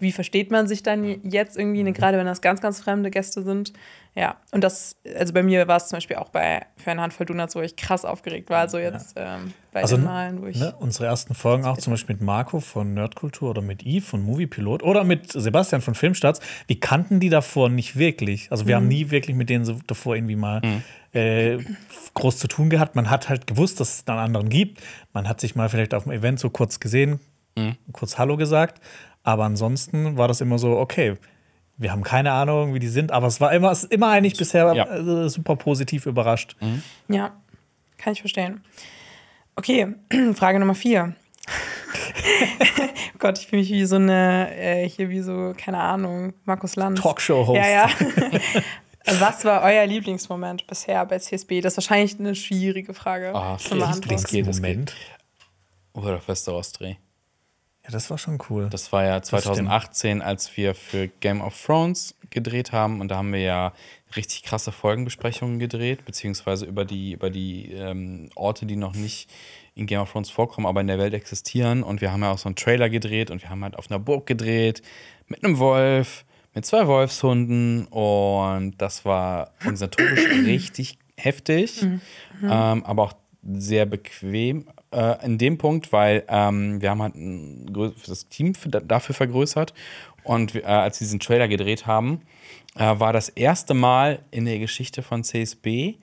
wie versteht man sich dann jetzt irgendwie, ne, gerade wenn das ganz, ganz fremde Gäste sind. Ja, und das, also bei mir war es zum Beispiel auch bei für eine Handvoll Donuts, wo ich krass aufgeregt war, so jetzt ja. ähm, bei also, den Malen, wo ich. Ne, unsere ersten Folgen auch zum Beispiel mit Marco von Nerdkultur oder mit Yves von Moviepilot oder mit Sebastian von Filmstarts, wir kannten die davor nicht wirklich. Also wir mhm. haben nie wirklich mit denen so davor irgendwie mal mhm. Äh, groß zu tun gehabt. Man hat halt gewusst, dass es dann anderen gibt. Man hat sich mal vielleicht auf dem Event so kurz gesehen, mhm. kurz Hallo gesagt. Aber ansonsten war das immer so, okay, wir haben keine Ahnung, wie die sind, aber es war immer, es ist immer eigentlich bisher ja. äh, super positiv überrascht. Mhm. Ja, kann ich verstehen. Okay, [CLEARS THROAT] Frage Nummer vier. oh [LAUGHS] Gott, ich fühle mich wie so eine, äh, hier wie so, keine Ahnung, Markus Lanz. Talkshow-Host. Ja, ja. [LAUGHS] Was war euer Lieblingsmoment bisher bei CSB? Das ist wahrscheinlich eine schwierige Frage. Oh, Lieblingsmoment? Oder Festerausdreh. Ja, das war schon cool. Das war ja 2018, als wir für Game of Thrones gedreht haben. Und da haben wir ja richtig krasse Folgenbesprechungen gedreht, beziehungsweise über die, über die ähm, Orte, die noch nicht in Game of Thrones vorkommen, aber in der Welt existieren. Und wir haben ja auch so einen Trailer gedreht und wir haben halt auf einer Burg gedreht mit einem Wolf, mit zwei Wolfshunden. Und das war organisatorisch [CLEARS THROAT] richtig heftig, mhm. ähm, aber auch sehr bequem äh, in dem Punkt, weil ähm, wir haben halt ein, das Team für, dafür vergrößert und äh, als wir diesen Trailer gedreht haben, äh, war das erste Mal in der Geschichte von CSB,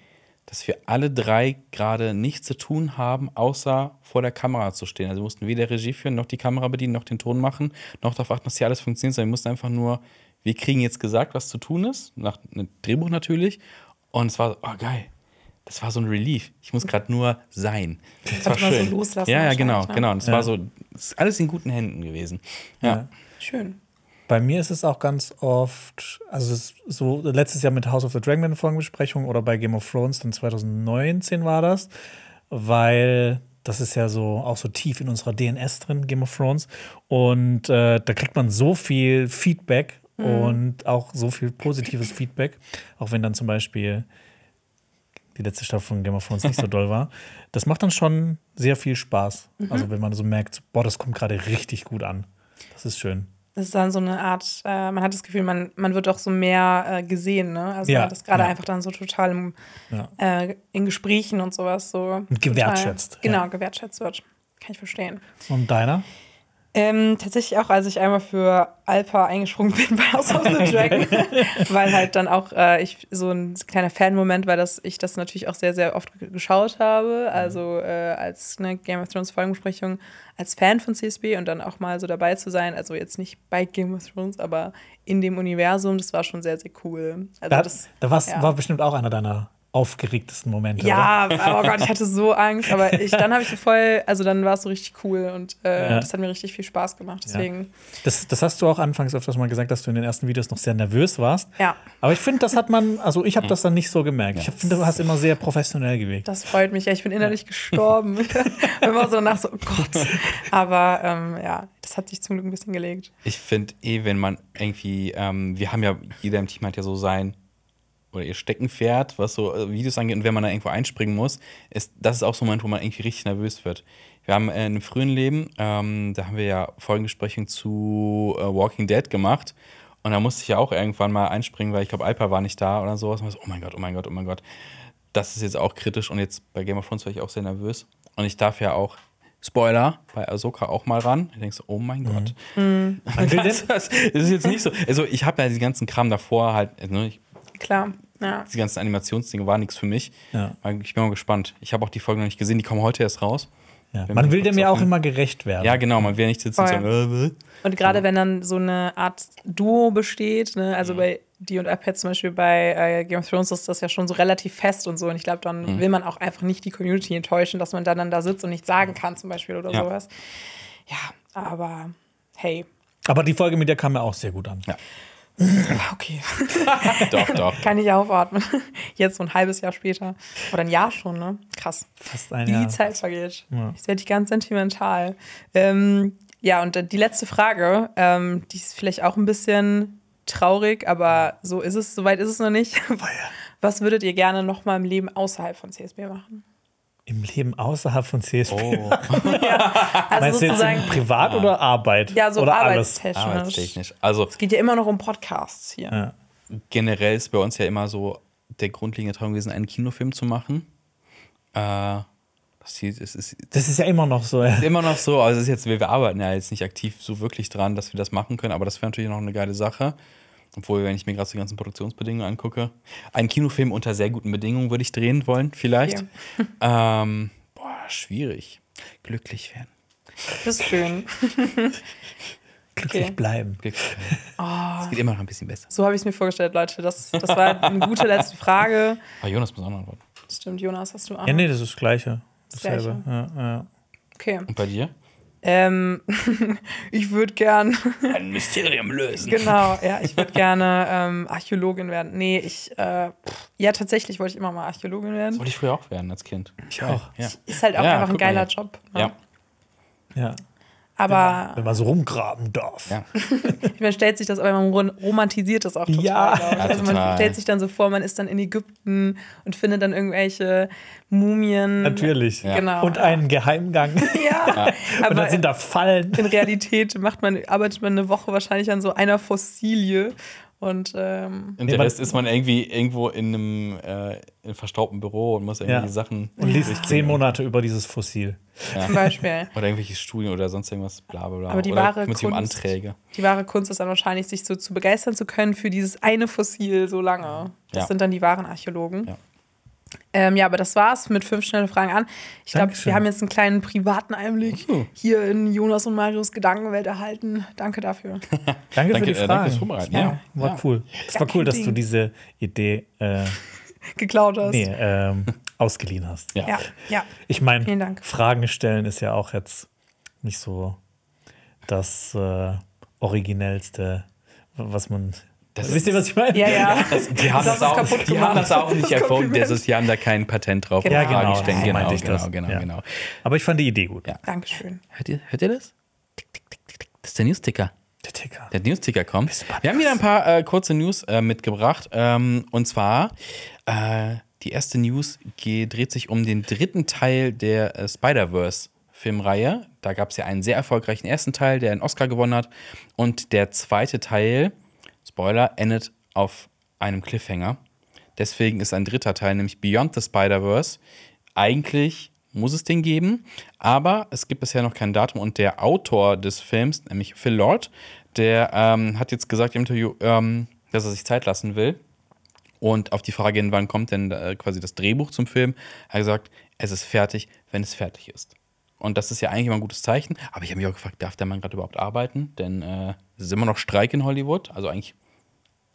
dass wir alle drei gerade nichts zu tun haben, außer vor der Kamera zu stehen. Also wir mussten weder Regie führen, noch die Kamera bedienen, noch den Ton machen, noch darauf achten, dass hier alles funktioniert, sondern wir mussten einfach nur, wir kriegen jetzt gesagt, was zu tun ist, nach einem Drehbuch natürlich. Und es war, oh geil, das war so ein Relief. Ich muss gerade nur sein. Das war schön. So loslassen ja, ja, genau, ne? genau. Und es ja. war so, es ist alles in guten Händen gewesen. Ja. ja. Schön. Bei mir ist es auch ganz oft, also so letztes Jahr mit House of the Dragon Folgenbesprechung oder bei Game of Thrones, dann 2019 war das, weil das ist ja so auch so tief in unserer DNS drin, Game of Thrones. Und äh, da kriegt man so viel Feedback mhm. und auch so viel positives Feedback, auch wenn dann zum Beispiel die letzte Staffel von Game of Thrones nicht so doll war. [LAUGHS] Das macht dann schon sehr viel Spaß. Mhm. Also wenn man so merkt, boah, das kommt gerade richtig gut an. Das ist schön. Das ist dann so eine Art, äh, man hat das Gefühl, man, man wird auch so mehr äh, gesehen, ne? Also ja, das gerade ja. einfach dann so total im, ja. äh, in Gesprächen und sowas so. Und gewertschätzt. Total, genau, gewertschätzt wird. Kann ich verstehen. Und deiner? Ähm, tatsächlich auch, als ich einmal für Alpha eingesprungen bin bei House of the Dragon, [LAUGHS] weil halt dann auch äh, ich so ein kleiner Fan-Moment war, dass ich das natürlich auch sehr, sehr oft geschaut habe. Also äh, als eine Game of Thrones Folgenbesprechung als Fan von CSB und dann auch mal so dabei zu sein. Also jetzt nicht bei Game of Thrones, aber in dem Universum, das war schon sehr, sehr cool. Also da, das, da ja. war bestimmt auch einer deiner aufgeregtesten Momente. Ja, oder? oh Gott, ich hatte so Angst, aber ich, dann habe ich so voll, also dann war es so richtig cool und äh, ja. das hat mir richtig viel Spaß gemacht. Deswegen. Ja. Das, das hast du auch anfangs öfters mal gesagt, dass du in den ersten Videos noch sehr nervös warst. Ja. Aber ich finde, das hat man, also ich habe das dann nicht so gemerkt. Ich finde, du hast immer sehr professionell gewirkt. Das freut mich. Ja, ich bin innerlich gestorben. [LAUGHS] [LAUGHS] immer so danach so, oh Gott. Aber ähm, ja, das hat sich zum Glück ein bisschen gelegt. Ich finde eh, wenn man irgendwie, ähm, wir haben ja, jeder im Team hat ja so sein oder ihr Steckenpferd, was so äh, Videos angeht und wenn man da irgendwo einspringen muss, ist das ist auch so ein Moment, wo man irgendwie richtig nervös wird. Wir haben in einem frühen Leben, ähm, da haben wir ja Folgenbesprechungen zu äh, Walking Dead gemacht und da musste ich ja auch irgendwann mal einspringen, weil ich glaube, Alpa war nicht da oder sowas. Und so, oh mein Gott, oh mein Gott, oh mein Gott. das ist jetzt auch kritisch und jetzt bei Game of Thrones war ich auch sehr nervös. Und ich darf ja auch, Spoiler, bei Ahsoka auch mal ran. Ich denke so, oh mein Gott. Man will Das, das, ist jetzt nicht so. Also, ich habe ja den ganzen Kram davor halt, ne, ich, Klar. Ja. die ganzen Animationsdinge waren nichts für mich. Ja. Ich bin mal gespannt. Ich habe auch die Folgen noch nicht gesehen, die kommen heute erst raus. ja. Man will dem ja auch immer gerecht werden. Ja, genau, man will ja nicht sitzen und Voll. sagen, äh, äh. Und gerade wenn dann so eine Art Duo besteht, ne, also bei die und iPad zum Beispiel bei äh, Game of Thrones ist das ja schon so relativ fest und so. Und ich glaube, dann will man auch einfach nicht die Community enttäuschen, dass man dann, dann da sitzt und nichts sagen kann, zum Beispiel oder Ja. sowas. Ja, aber hey, Aber die Folge mit dir kam mir auch sehr gut an. Ja. Okay. [LAUGHS] doch, doch. [LAUGHS] Kann ich aufatmen. Jetzt so ein halbes Jahr später. Oder ein Jahr schon, ne? Krass. Fast ein Wie Jahr. die Zeit vergeht. Jetzt werde ich ganz sentimental. Ähm, ja, und äh, die letzte Frage, ähm, die ist vielleicht auch ein bisschen traurig, aber so ist es, soweit ist es noch nicht. Was würdet ihr gerne noch mal im Leben außerhalb von CSB machen? Im Leben außerhalb von CSP. Oh, [LAUGHS] Also Meinst du jetzt Privat oder Arbeit? ja, so oder alles? arbeitstechnisch. arbeitstechnisch. Also, Es geht ja immer noch um Podcasts hier. Ja. generell ist bei uns ja immer so der grundlegende Traum gewesen, einen Kinofilm zu machen. Äh, das, hier, das ist Das ist ja immer noch so. Ja. immer noch so, also es ist jetzt, wir wir arbeiten ja jetzt nicht aktiv so wirklich dran, dass wir das machen können, aber das wäre natürlich noch eine geile Sache. Obwohl, wenn ich mir gerade die ganzen Produktionsbedingungen angucke, einen Kinofilm unter sehr guten Bedingungen würde ich drehen wollen, vielleicht. Ähm, boah, schwierig. Glücklich werden. Das ist schön. [LAUGHS] Glücklich Okay. bleiben. Glücklich werden. Es geht immer noch ein bisschen besser. So habe ich es mir vorgestellt, Leute. Das, das war eine gute letzte Frage. Aber [LAUGHS] Jonas muss auch noch antworten. Stimmt, Jonas, hast du auch? Ja, nee, das ist das Gleiche. Das Dasselbe. Ja, ja. Okay. Und bei dir? Ähm, [LAUGHS] ich würde gern, [LAUGHS] Ein Mysterium lösen. genau, ja, [LAUGHS] ich würde gerne ähm, Archäologin werden. Nee, ich, äh, ja, tatsächlich wollte ich immer mal Archäologin werden. Wollte ich früher auch werden als Kind. Ich auch. Ja. Ist halt auch Ja, einfach ein geiler. Job. Ne? Ja. Ja. Aber Wenn man so rumgraben darf. Ja. [LAUGHS] man stellt sich das, aber man rom- romantisiert das auch total. Ja. Ja, also man total. stellt sich dann so vor, man ist dann in Ägypten und findet dann irgendwelche Mumien. Natürlich. Ja. Genau. Und einen Geheimgang. [LAUGHS] Ja, Und aber dann sind da Fallen. in Realität macht man, arbeitet man eine Woche wahrscheinlich an so einer Fossilie. Und ähm, Und der Rest ist man irgendwie irgendwo in einem äh, in einem verstaubten Büro und muss irgendwelche Ja. Sachen Und liest zehn Monate über dieses Fossil. zum Beispiel. [LAUGHS] oder irgendwelche Studien oder sonst irgendwas, bla bla bla. Aber die oder wahre um Kunst- Anträge. Die wahre Kunst ist dann wahrscheinlich, sich so zu begeistern zu können für dieses eine Fossil so lange. Das Ja. sind dann die wahren Archäologen. Ja. Ähm, ja, aber das war's mit fünf schnelle Fragen an. Ich glaube, wir haben jetzt einen kleinen privaten Einblick hier in Jonas und Marios Gedankenwelt erhalten. Danke dafür. Danke, [LAUGHS] Danke, für die äh, Fragen. danke fürs Vorbereiten. Ja, Ja. war Ja. cool. Es war cool, dass du diese Idee äh, [LAUGHS] Geklaut hast. nee, ähm, ausgeliehen hast. Ja. Ja, ja. Ich meine. Fragen stellen ist ja auch jetzt nicht so das äh, originellste, was man. Das Wisst ihr, was ich meine? Ja, ja. Die haben das, Das ist auch, kaputt die haben das auch nicht [LAUGHS] Das erfunden. Das ist, die haben da kein Patent drauf. Genau. Ja, Fragen genau, stellen. so Genau, ich genau, das. genau, Ja. genau. Aber ich fand die Idee gut. Ja. Dankeschön. Hört ihr, hört ihr das? Tick, tick, tick, tick, tick. Das ist der Newsticker. Der Ticker. Der Newsticker kommt. Wir haben wieder ein paar äh, kurze News äh, mitgebracht. Ähm, und zwar, äh, die erste News dreht sich um den dritten Teil der äh, Spider-Verse-Filmreihe. Da gab es ja einen sehr erfolgreichen ersten Teil, der einen Oscar gewonnen hat. Und der zweite Teil, Spoiler, endet auf einem Cliffhanger. Deswegen ist ein dritter Teil, nämlich Beyond the Spider-Verse, eigentlich muss es den geben, aber es gibt bisher noch kein Datum und der Autor des Films, nämlich Phil Lord, der ähm, hat jetzt gesagt im Interview, ähm, dass er sich Zeit lassen will. Und auf die Frage hin, wann kommt denn äh, quasi das Drehbuch zum Film, hat er gesagt, es ist fertig, wenn es fertig ist. Und das ist ja eigentlich immer ein gutes Zeichen. Aber ich habe mich auch gefragt, darf der Mann gerade überhaupt arbeiten? Denn äh, es ist immer noch Streik in Hollywood. Also eigentlich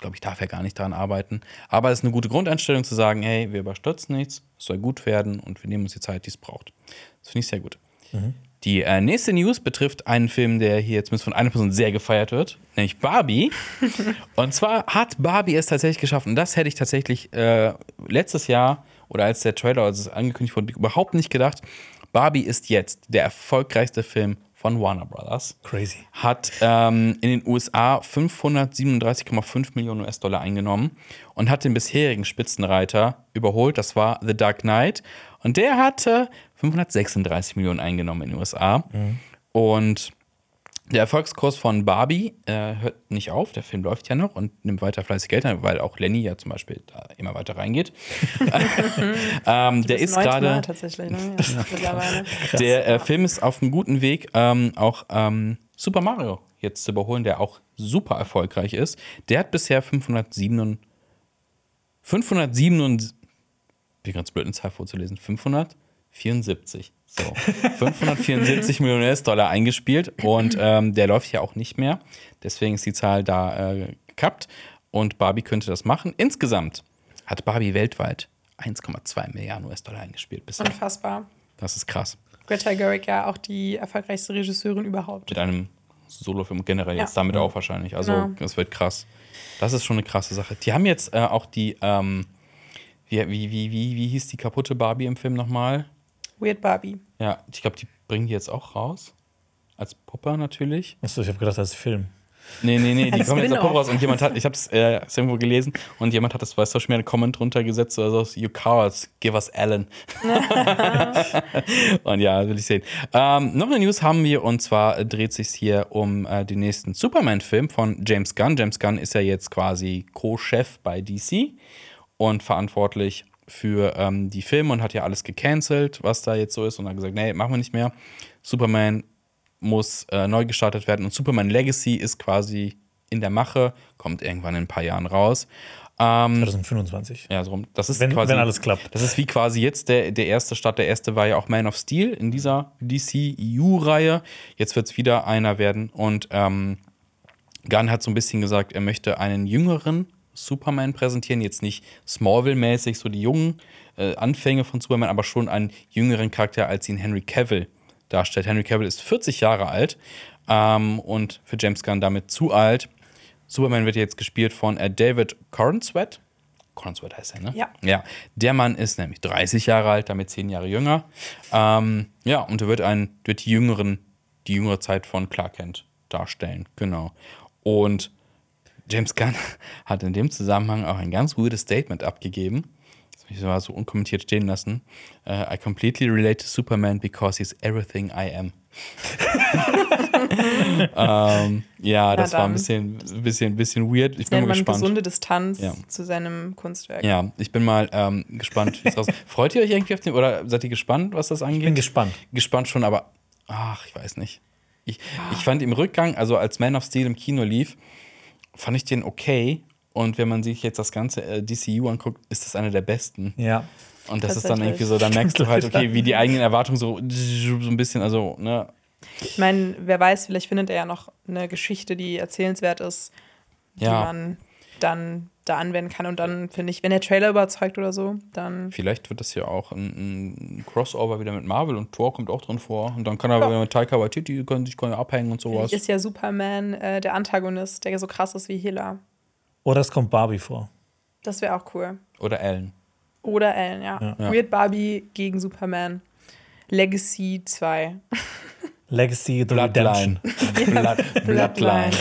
glaube ich, darf er gar nicht daran arbeiten. Aber es ist eine gute Grundeinstellung zu sagen, hey, wir überstürzen nichts, es soll gut werden und wir nehmen uns die Zeit, die es braucht. Das finde ich sehr gut. Die äh, nächste News betrifft einen Film, der hier jetzt zumindest von einer Person sehr gefeiert wird, nämlich Barbie. [LAUGHS] und zwar hat Barbie es tatsächlich geschafft. Und das hätte ich tatsächlich äh, letztes Jahr oder als der Trailer als es angekündigt wurde, überhaupt nicht gedacht. Barbie ist jetzt der erfolgreichste Film von Warner Brothers Crazy. hat ähm, in den USA 537,5 Millionen US-Dollar eingenommen und hat den bisherigen Spitzenreiter überholt. Das war The Dark Knight. Und der hatte 536 Millionen eingenommen in den USA. Und Der Erfolgskurs von Barbie äh, hört nicht auf, der Film läuft ja noch und nimmt weiter fleißig Geld ein, weil auch Lenny ja zum Beispiel da immer weiter reingeht. [LAUGHS] ähm, der ist gerade, ne? [LAUGHS] Ja, der äh, Film ist auf einem guten Weg, ähm, auch ähm, Super Mario jetzt zu überholen, der auch super erfolgreich ist. Der hat bisher 507, 507, wie ganz blöd eine Zahl vorzulesen, 574. So, 574 [LAUGHS] Millionen US-Dollar eingespielt und ähm, der läuft ja auch nicht mehr. Deswegen ist die Zahl da äh, gekappt und Barbie könnte das machen. Insgesamt hat Barbie weltweit 1,2 Milliarden US-Dollar eingespielt bisher. Unfassbar. Das ist krass. Greta Gerwig ja auch die erfolgreichste Regisseurin überhaupt. Mit einem Solofilm generell Ja. jetzt damit auch wahrscheinlich. Also Genau. das wird krass. Das ist schon eine krasse Sache. Die haben jetzt äh, auch die, ähm, wie, wie, wie, wie, wie hieß die kaputte Barbie im Film nochmal? Weird Barbie. Ja, ich glaube, die bringen die jetzt auch raus. Als Puppe natürlich. Achso, ich habe gedacht, ist Film. Nee, nee, nee, die [LAUGHS] Als kommen jetzt als. Puppe raus. Und jemand hat, ich habe es äh, irgendwo gelesen und jemand hat das bei Social Media einen Comment drunter gesetzt, oder so, you cowards, give us Alan. [LAUGHS] und ja, will ich sehen. Ähm, noch eine News haben wir und zwar dreht sich hier um äh, den nächsten Superman-Film von James Gunn. James Gunn ist ja jetzt quasi Co-Chef bei DC und verantwortlich für ähm, die Filme und hat ja alles gecancelt, was da jetzt so ist und hat gesagt, nee, machen wir nicht mehr. Superman muss äh, neu gestartet werden und Superman Legacy ist quasi in der Mache, kommt irgendwann in ein paar Jahren raus. Ähm, 2025. ja, so rum. Das ist Wenn- quasi, wenn alles klappt. Das ist wie quasi jetzt der, der erste Start. Der erste war ja auch Man of Steel in dieser DCU-Reihe. Jetzt wird es wieder einer werden. Und ähm, Gunn hat so ein bisschen gesagt, er möchte einen jüngeren Superman präsentieren. Jetzt nicht Smallville-mäßig, so die jungen äh, Anfänge von Superman, aber schon einen jüngeren Charakter, als ihn Henry Cavill darstellt. Henry Cavill ist 40 Jahre alt ähm, und für James Gunn damit zu alt. Superman wird jetzt gespielt von äh, David Cornsweat. Cornsweat heißt er, ne? Ja. Ja, der Mann ist nämlich 30 Jahre alt, damit 10 Jahre jünger. Ähm, ja, und er wird, ein, wird die, jüngeren, die jüngere Zeit von Clark Kent darstellen. Genau. Und James Gunn [LAUGHS] hat in dem Zusammenhang auch ein ganz weirdes Statement abgegeben. Das will ich mal so unkommentiert stehen lassen. Äh, I completely relate to Superman because he's everything I am. [LAUGHS] ähm, ja, das war ein bisschen, bisschen, bisschen weird. Ich bin mal gespannt. gesunde Distanz Ja. zu seinem Kunstwerk. Ja, ich bin mal ähm, gespannt, wie es raus. [LAUGHS] Freut ihr euch irgendwie auf den oder seid ihr gespannt, was das angeht? Ich bin gespannt. Gespannt schon, aber ach, ich weiß nicht. Ich, ich fand im Rückgang, also als Man of Steel im Kino lief, fand ich den okay. Und wenn man sich jetzt das ganze äh, DCU anguckt, ist das einer der besten. Ja. Und das ist dann irgendwie so, dann merkst du halt, okay, wie die eigenen Erwartungen so, so ein bisschen, also, ne, Ich meine, wer weiß, vielleicht findet er ja noch eine Geschichte, die erzählenswert ist, die Ja. man dann da anwenden kann. Und dann finde ich, wenn der Trailer überzeugt oder so, dann vielleicht wird das ja auch ein, ein Crossover wieder mit Marvel und Thor kommt auch drin vor. Und dann kann er wieder mit Taika Waititi, können sich können abhängen und sowas. ist ja Superman äh, der Antagonist, der so krass ist wie Hela. Oder es kommt Barbie vor. Das wäre auch cool. Oder Ellen. Oder Ellen, ja. Ja. Weird Barbie gegen Superman. Legacy 2. [LAUGHS] Legacy The Bloodline. Redemption. [LAUGHS] Blood, Bloodline.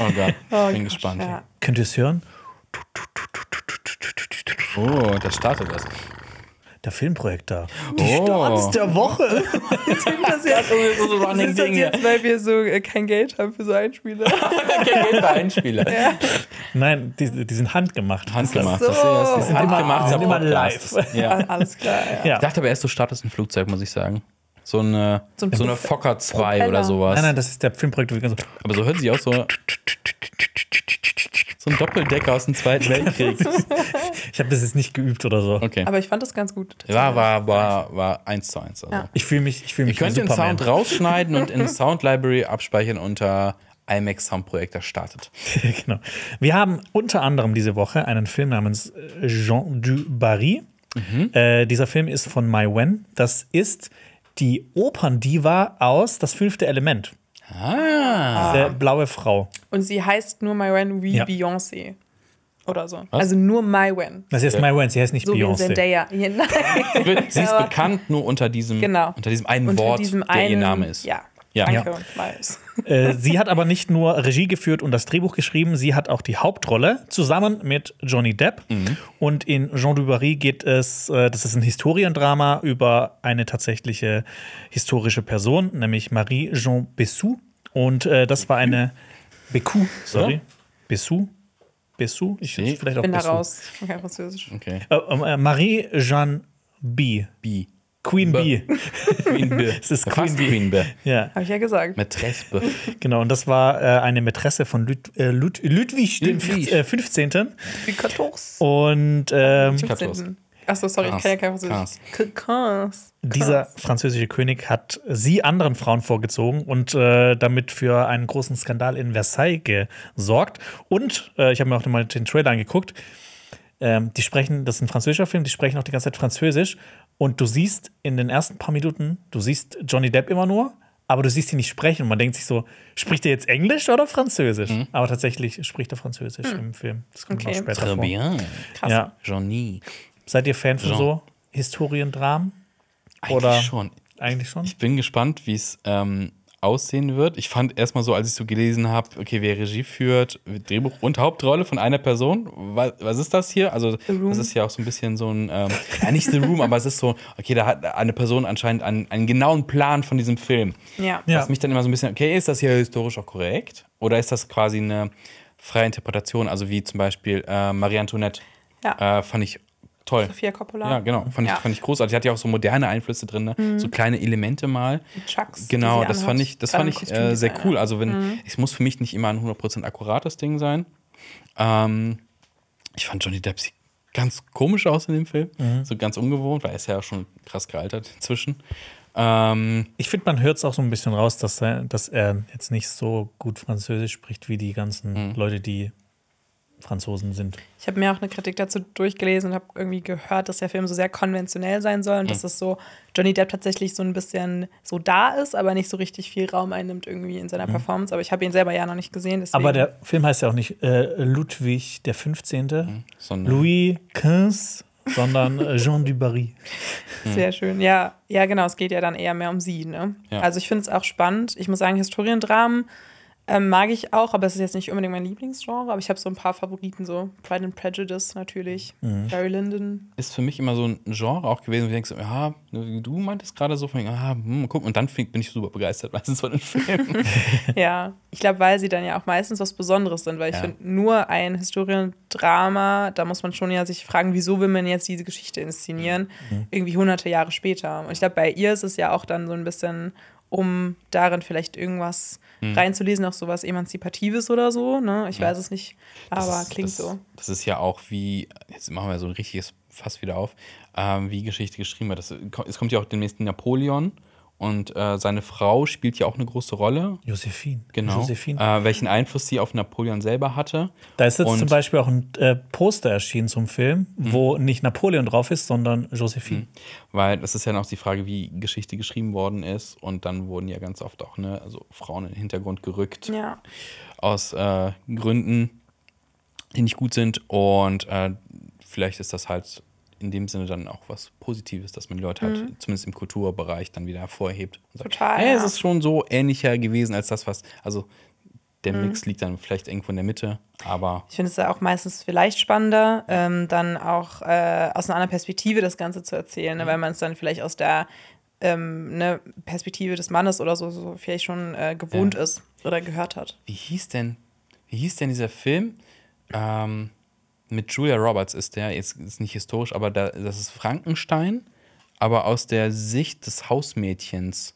Oh Gott, ich bin gespannt. Ja. Könnt ihr es hören? Oh, da startet das. Der Filmprojektor. Oh. der Woche. [LAUGHS] Das ist jetzt, das ist das jetzt, weil wir so äh, kein Geld haben für so Einspieler. [LAUGHS] Kein Geld für Einspieler. Nein, die, die sind handgemacht. Handgemacht. So. Das ist, das ist immer- handgemacht. die sind immer live. Ja. Alles klar, ja. Ja. Ich dachte aber erst, du startest ein Flugzeug, muss ich sagen. So eine, so So ein eine Prope- Fokker 2 Propeller. oder sowas. Nein, nein, das ist der gesagt, Aber so hört sich auch so. So ein Doppeldecker aus dem Zweiten Weltkrieg. Ich habe das jetzt nicht geübt oder so. Okay. Aber ich fand das ganz gut. War, war, war, war eins zu eins. Also. Ja. Ich fühle mich, ich fühl Ihr mich könnt wie den Superman. Sound rausschneiden und in [LAUGHS] Sound Library abspeichern unter IMAX Soundprojektor startet. [LAUGHS] genau. Wir haben unter anderem diese Woche einen Film namens äh, Jean du Barry. Mhm. Äh, dieser Film ist von Mai Wen. Das ist die Operndiva aus Das fünfte Element. Ah. Der blaue Frau. Und sie heißt nur My Wen wie Ja. Beyoncé. Oder so. Was? Also nur My Wen. Das ist Mai Wen, sie heißt nicht So wie Beyoncé. Zendaya. Ja, [LAUGHS] nein. Sie ist bekannt nur unter diesem, Genau. unter diesem einen Unter Wort, diesem der einen, ihr Name ist. Ja. Ja. Danke Ja. und Miles. Äh, sie hat aber nicht nur Regie geführt und das Drehbuch geschrieben, sie hat auch die Hauptrolle zusammen mit Johnny Depp. Und in Jean du Barry geht es, äh, das ist ein Historiendrama über eine tatsächliche historische Person, nämlich Marie-Jean Bessou. Und äh, das war eine Becu, sorry. Oder? Bessou? Bessou? Ich Nee. vielleicht auch bin da Bessou. raus. Ich kann kein Französisch. Okay. Äh, äh, Marie-Jeanne B. B. Queen B. B. Queen Bee. [LAUGHS] Es ist Queen Bee. Queen Bee. Ja, Habe ich ja gesagt. Maîtresse Bee. genau. Und das war äh, eine Mätresse von Lud äh, Lud Ludwig dem Ludwig. äh, 15. Wie 14. Und ähm, 15. Achso, sorry, ich Krass. kann ja kein Französisch. Krass. dieser französische König hat sie anderen Frauen vorgezogen und äh, damit für einen großen Skandal in Versailles gesorgt. Und äh, ich habe mir auch mal den Trailer angeguckt. Ähm, die sprechen, das ist ein französischer Film, die sprechen auch die ganze Zeit Französisch. Und du siehst in den ersten paar Minuten, du siehst Johnny Depp immer nur, aber du siehst ihn nicht sprechen. Und man denkt sich so, spricht er jetzt Englisch oder Französisch? Aber tatsächlich spricht er Französisch im Film. Das kommt Okay. noch später Très vor. bien. Krass. Ja. Johnny. Seid ihr Fan von Jean. so Historiendramen? Eigentlich Oder- schon. Eigentlich schon? Ich bin gespannt, wie es ähm, aussehen wird. Ich fand erstmal so, als ich so gelesen habe, okay, wer Regie führt, Drehbuch und Hauptrolle von einer Person. Was, was ist das hier? Also, das ist ja auch so ein bisschen so ein, ähm, ja, nicht The Room, aber es ist so, okay, da hat eine Person anscheinend einen, einen genauen Plan von diesem Film. Ja. Ja. Was mich dann immer so ein bisschen, okay, ist das hier historisch auch korrekt? Oder ist das quasi eine freie Interpretation? Also, wie zum Beispiel äh, Marie Antoinette. Ja. Äh, fand ich toll. Sophia Coppola. Ja, genau. Fand ich, Ja. fand ich großartig. Die hat ja auch so moderne Einflüsse drin, ne? so kleine Elemente mal. Chucks. die Genau, sie das anhat. fand ich, das fand ich äh, sehr cool. Also, wenn, es muss für mich nicht immer ein 100% akkurates Ding sein. Ähm, ich fand Johnny Depp sieht ganz komisch aus in dem Film. So ganz ungewohnt, weil er ist ja auch schon krass gealtert inzwischen. Ähm, Ich finde, man hört es auch so ein bisschen raus, dass er, dass er jetzt nicht so gut Französisch spricht wie die ganzen Leute, die Franzosen sind. Ich habe mir auch eine Kritik dazu durchgelesen und habe irgendwie gehört, dass der Film so sehr konventionell sein soll und Mhm. dass es so Johnny Depp tatsächlich so ein bisschen so da ist, aber nicht so richtig viel Raum einnimmt irgendwie in seiner Performance. Aber ich habe ihn selber ja noch nicht gesehen. Deswegen. Mhm. Aber der Film heißt ja auch nicht äh, Ludwig der 15., sondern Louis XV, sondern äh, Jean du Barry. [LAUGHS] Sehr schön. Ja, ja, genau. Es geht ja dann eher mehr um sie. Ne? Ja. Also ich finde es auch spannend. Ich muss sagen, Historiendramen ähm, mag ich auch, aber es ist jetzt nicht unbedingt mein Lieblingsgenre. Aber ich habe so ein paar Favoriten, so Pride and Prejudice natürlich, Mhm. Barry Lyndon. ist für mich immer so ein Genre auch gewesen, wo du denkst, ja, wie du meintest gerade so, von, ah, hm, guck, und dann find- bin ich super begeistert [LAUGHS] meistens von den Filmen. [LAUGHS] Ja, ich glaube, weil sie dann ja auch meistens was Besonderes sind, weil ich Ja. finde, nur ein Historiendrama, da muss man schon ja sich fragen, wieso will man jetzt diese Geschichte inszenieren, Mhm. irgendwie hunderte Jahre später. Und ich glaube, bei ihr ist es ja auch dann so ein bisschen, um darin vielleicht irgendwas Mhm. reinzulesen, auch sowas Emanzipatives oder so, ne? Ich weiß es nicht, aber Das klingt das, so. Das ist ja auch wie, jetzt machen wir so ein richtiges Fass wieder auf, ähm, wie Geschichte geschrieben wird. Das, es kommt ja auch demnächst Napoleon und äh, seine Frau spielt ja auch eine große Rolle. Josephine. Genau. Josephine. Äh, welchen Einfluss sie auf Napoleon selber hatte. Da ist jetzt und- zum Beispiel auch ein äh, Poster erschienen zum Film, Mhm. wo nicht Napoleon drauf ist, sondern Josephine. Weil das ist ja noch die Frage, wie Geschichte geschrieben worden ist. Und dann wurden ja ganz oft auch ne, also Frauen in den Hintergrund gerückt. Ja. aus äh, Gründen, die nicht gut sind. Und äh, vielleicht ist das halt in dem Sinne dann auch was Positives, dass man die Leute halt zumindest im Kulturbereich dann wieder hervorhebt. Und sagt, Mhm. Total, Hey, es ja. ist schon so ähnlicher gewesen als das, was. Also der Mhm. Mix liegt dann vielleicht irgendwo in der Mitte, aber Ich finde es ja auch meistens vielleicht spannender, ähm, dann auch äh, aus einer anderen Perspektive das Ganze zu erzählen, Mhm. ne? weil man es dann vielleicht aus der ähm, ne, Perspektive des Mannes oder so, so vielleicht schon äh, gewohnt Ja. ist oder gehört hat. wie hieß denn, wie hieß denn dieser Film? Ähm, mit Julia Roberts ist der, jetzt ist nicht historisch, aber da, das ist Frankenstein, aber aus der Sicht des Hausmädchens.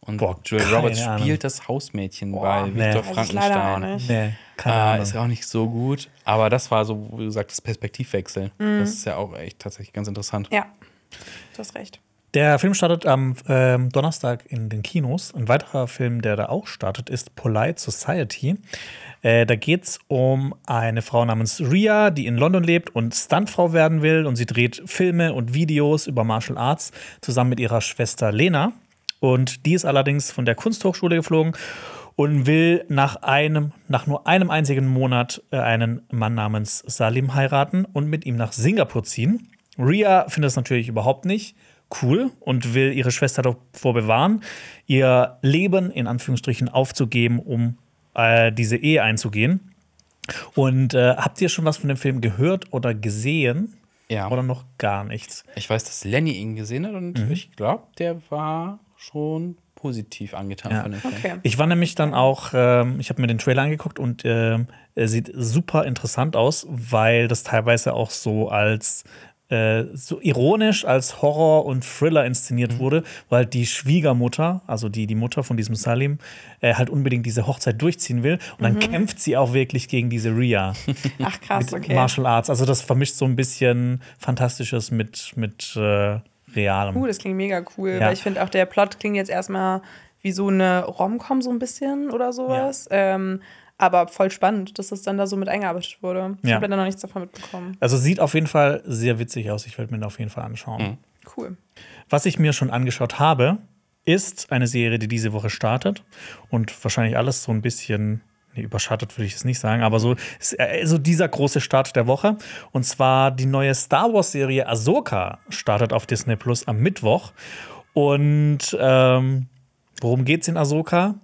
Und Boah, Julia Roberts Ahnung. spielt das Hausmädchen Boah, bei nee. Ich leider auch Frankenstein. nicht. Nee, keine Äh, Ahnung. ist auch nicht so gut, aber das war so, wie du sagst, Perspektivwechsel. Mhm. Das ist ja auch echt tatsächlich ganz interessant. Ja, du hast recht. Der Film startet am ähm, Donnerstag in den Kinos. Ein weiterer Film, der da auch startet, ist Polite Society. Äh, da geht es um eine Frau namens Ria, die in London lebt und Stuntfrau werden will. Und sie dreht Filme und Videos über Martial Arts zusammen mit ihrer Schwester Lena. Und die ist allerdings von der Kunsthochschule geflogen und will nach einem, nach nur einem einzigen Monat äh, einen Mann namens Salim heiraten und mit ihm nach Singapur ziehen. Ria findet es natürlich überhaupt nicht cool und will ihre Schwester davor bewahren, ihr Leben in Anführungsstrichen aufzugeben, um äh, diese Ehe einzugehen. Und äh, habt ihr schon was von dem Film gehört oder gesehen? Ja. Oder noch gar nichts? Ich weiß, dass Lenny ihn gesehen hat und Mhm. ich glaube, der war schon positiv angetan Ja. von dem Film. Okay. Ich war nämlich dann auch, ähm, ich habe mir den Trailer angeguckt und ähm, er sieht super interessant aus, weil das teilweise auch so als äh, so ironisch als Horror und Thriller inszeniert wurde, weil die Schwiegermutter, also die, die Mutter von diesem Salim, äh, halt unbedingt diese Hochzeit durchziehen will. Und dann kämpft sie auch wirklich gegen diese Ria [LAUGHS] Ach krass, mit okay. Martial Arts. Also das vermischt so ein bisschen Fantastisches mit, mit äh, Realem. Uh, das klingt mega cool, Ja. weil ich finde auch der Plot klingt jetzt erstmal wie so eine Rom-Com so ein bisschen oder sowas. Ähm, aber voll spannend, dass das dann da so mit eingearbeitet wurde. Ich Ja. habe leider noch nichts davon mitbekommen. Also sieht auf jeden Fall sehr witzig aus. Ich werde mir den auf jeden Fall anschauen. Cool. Was ich mir schon angeschaut habe, ist eine Serie, die diese Woche startet und wahrscheinlich alles so ein bisschen nee, überschattet, würde ich es nicht sagen, aber so ist äh, so dieser große Start der Woche. Und zwar die neue Star Wars-Serie Ahsoka startet auf Disney Plus am Mittwoch. Und ähm, worum geht's in Ahsoka?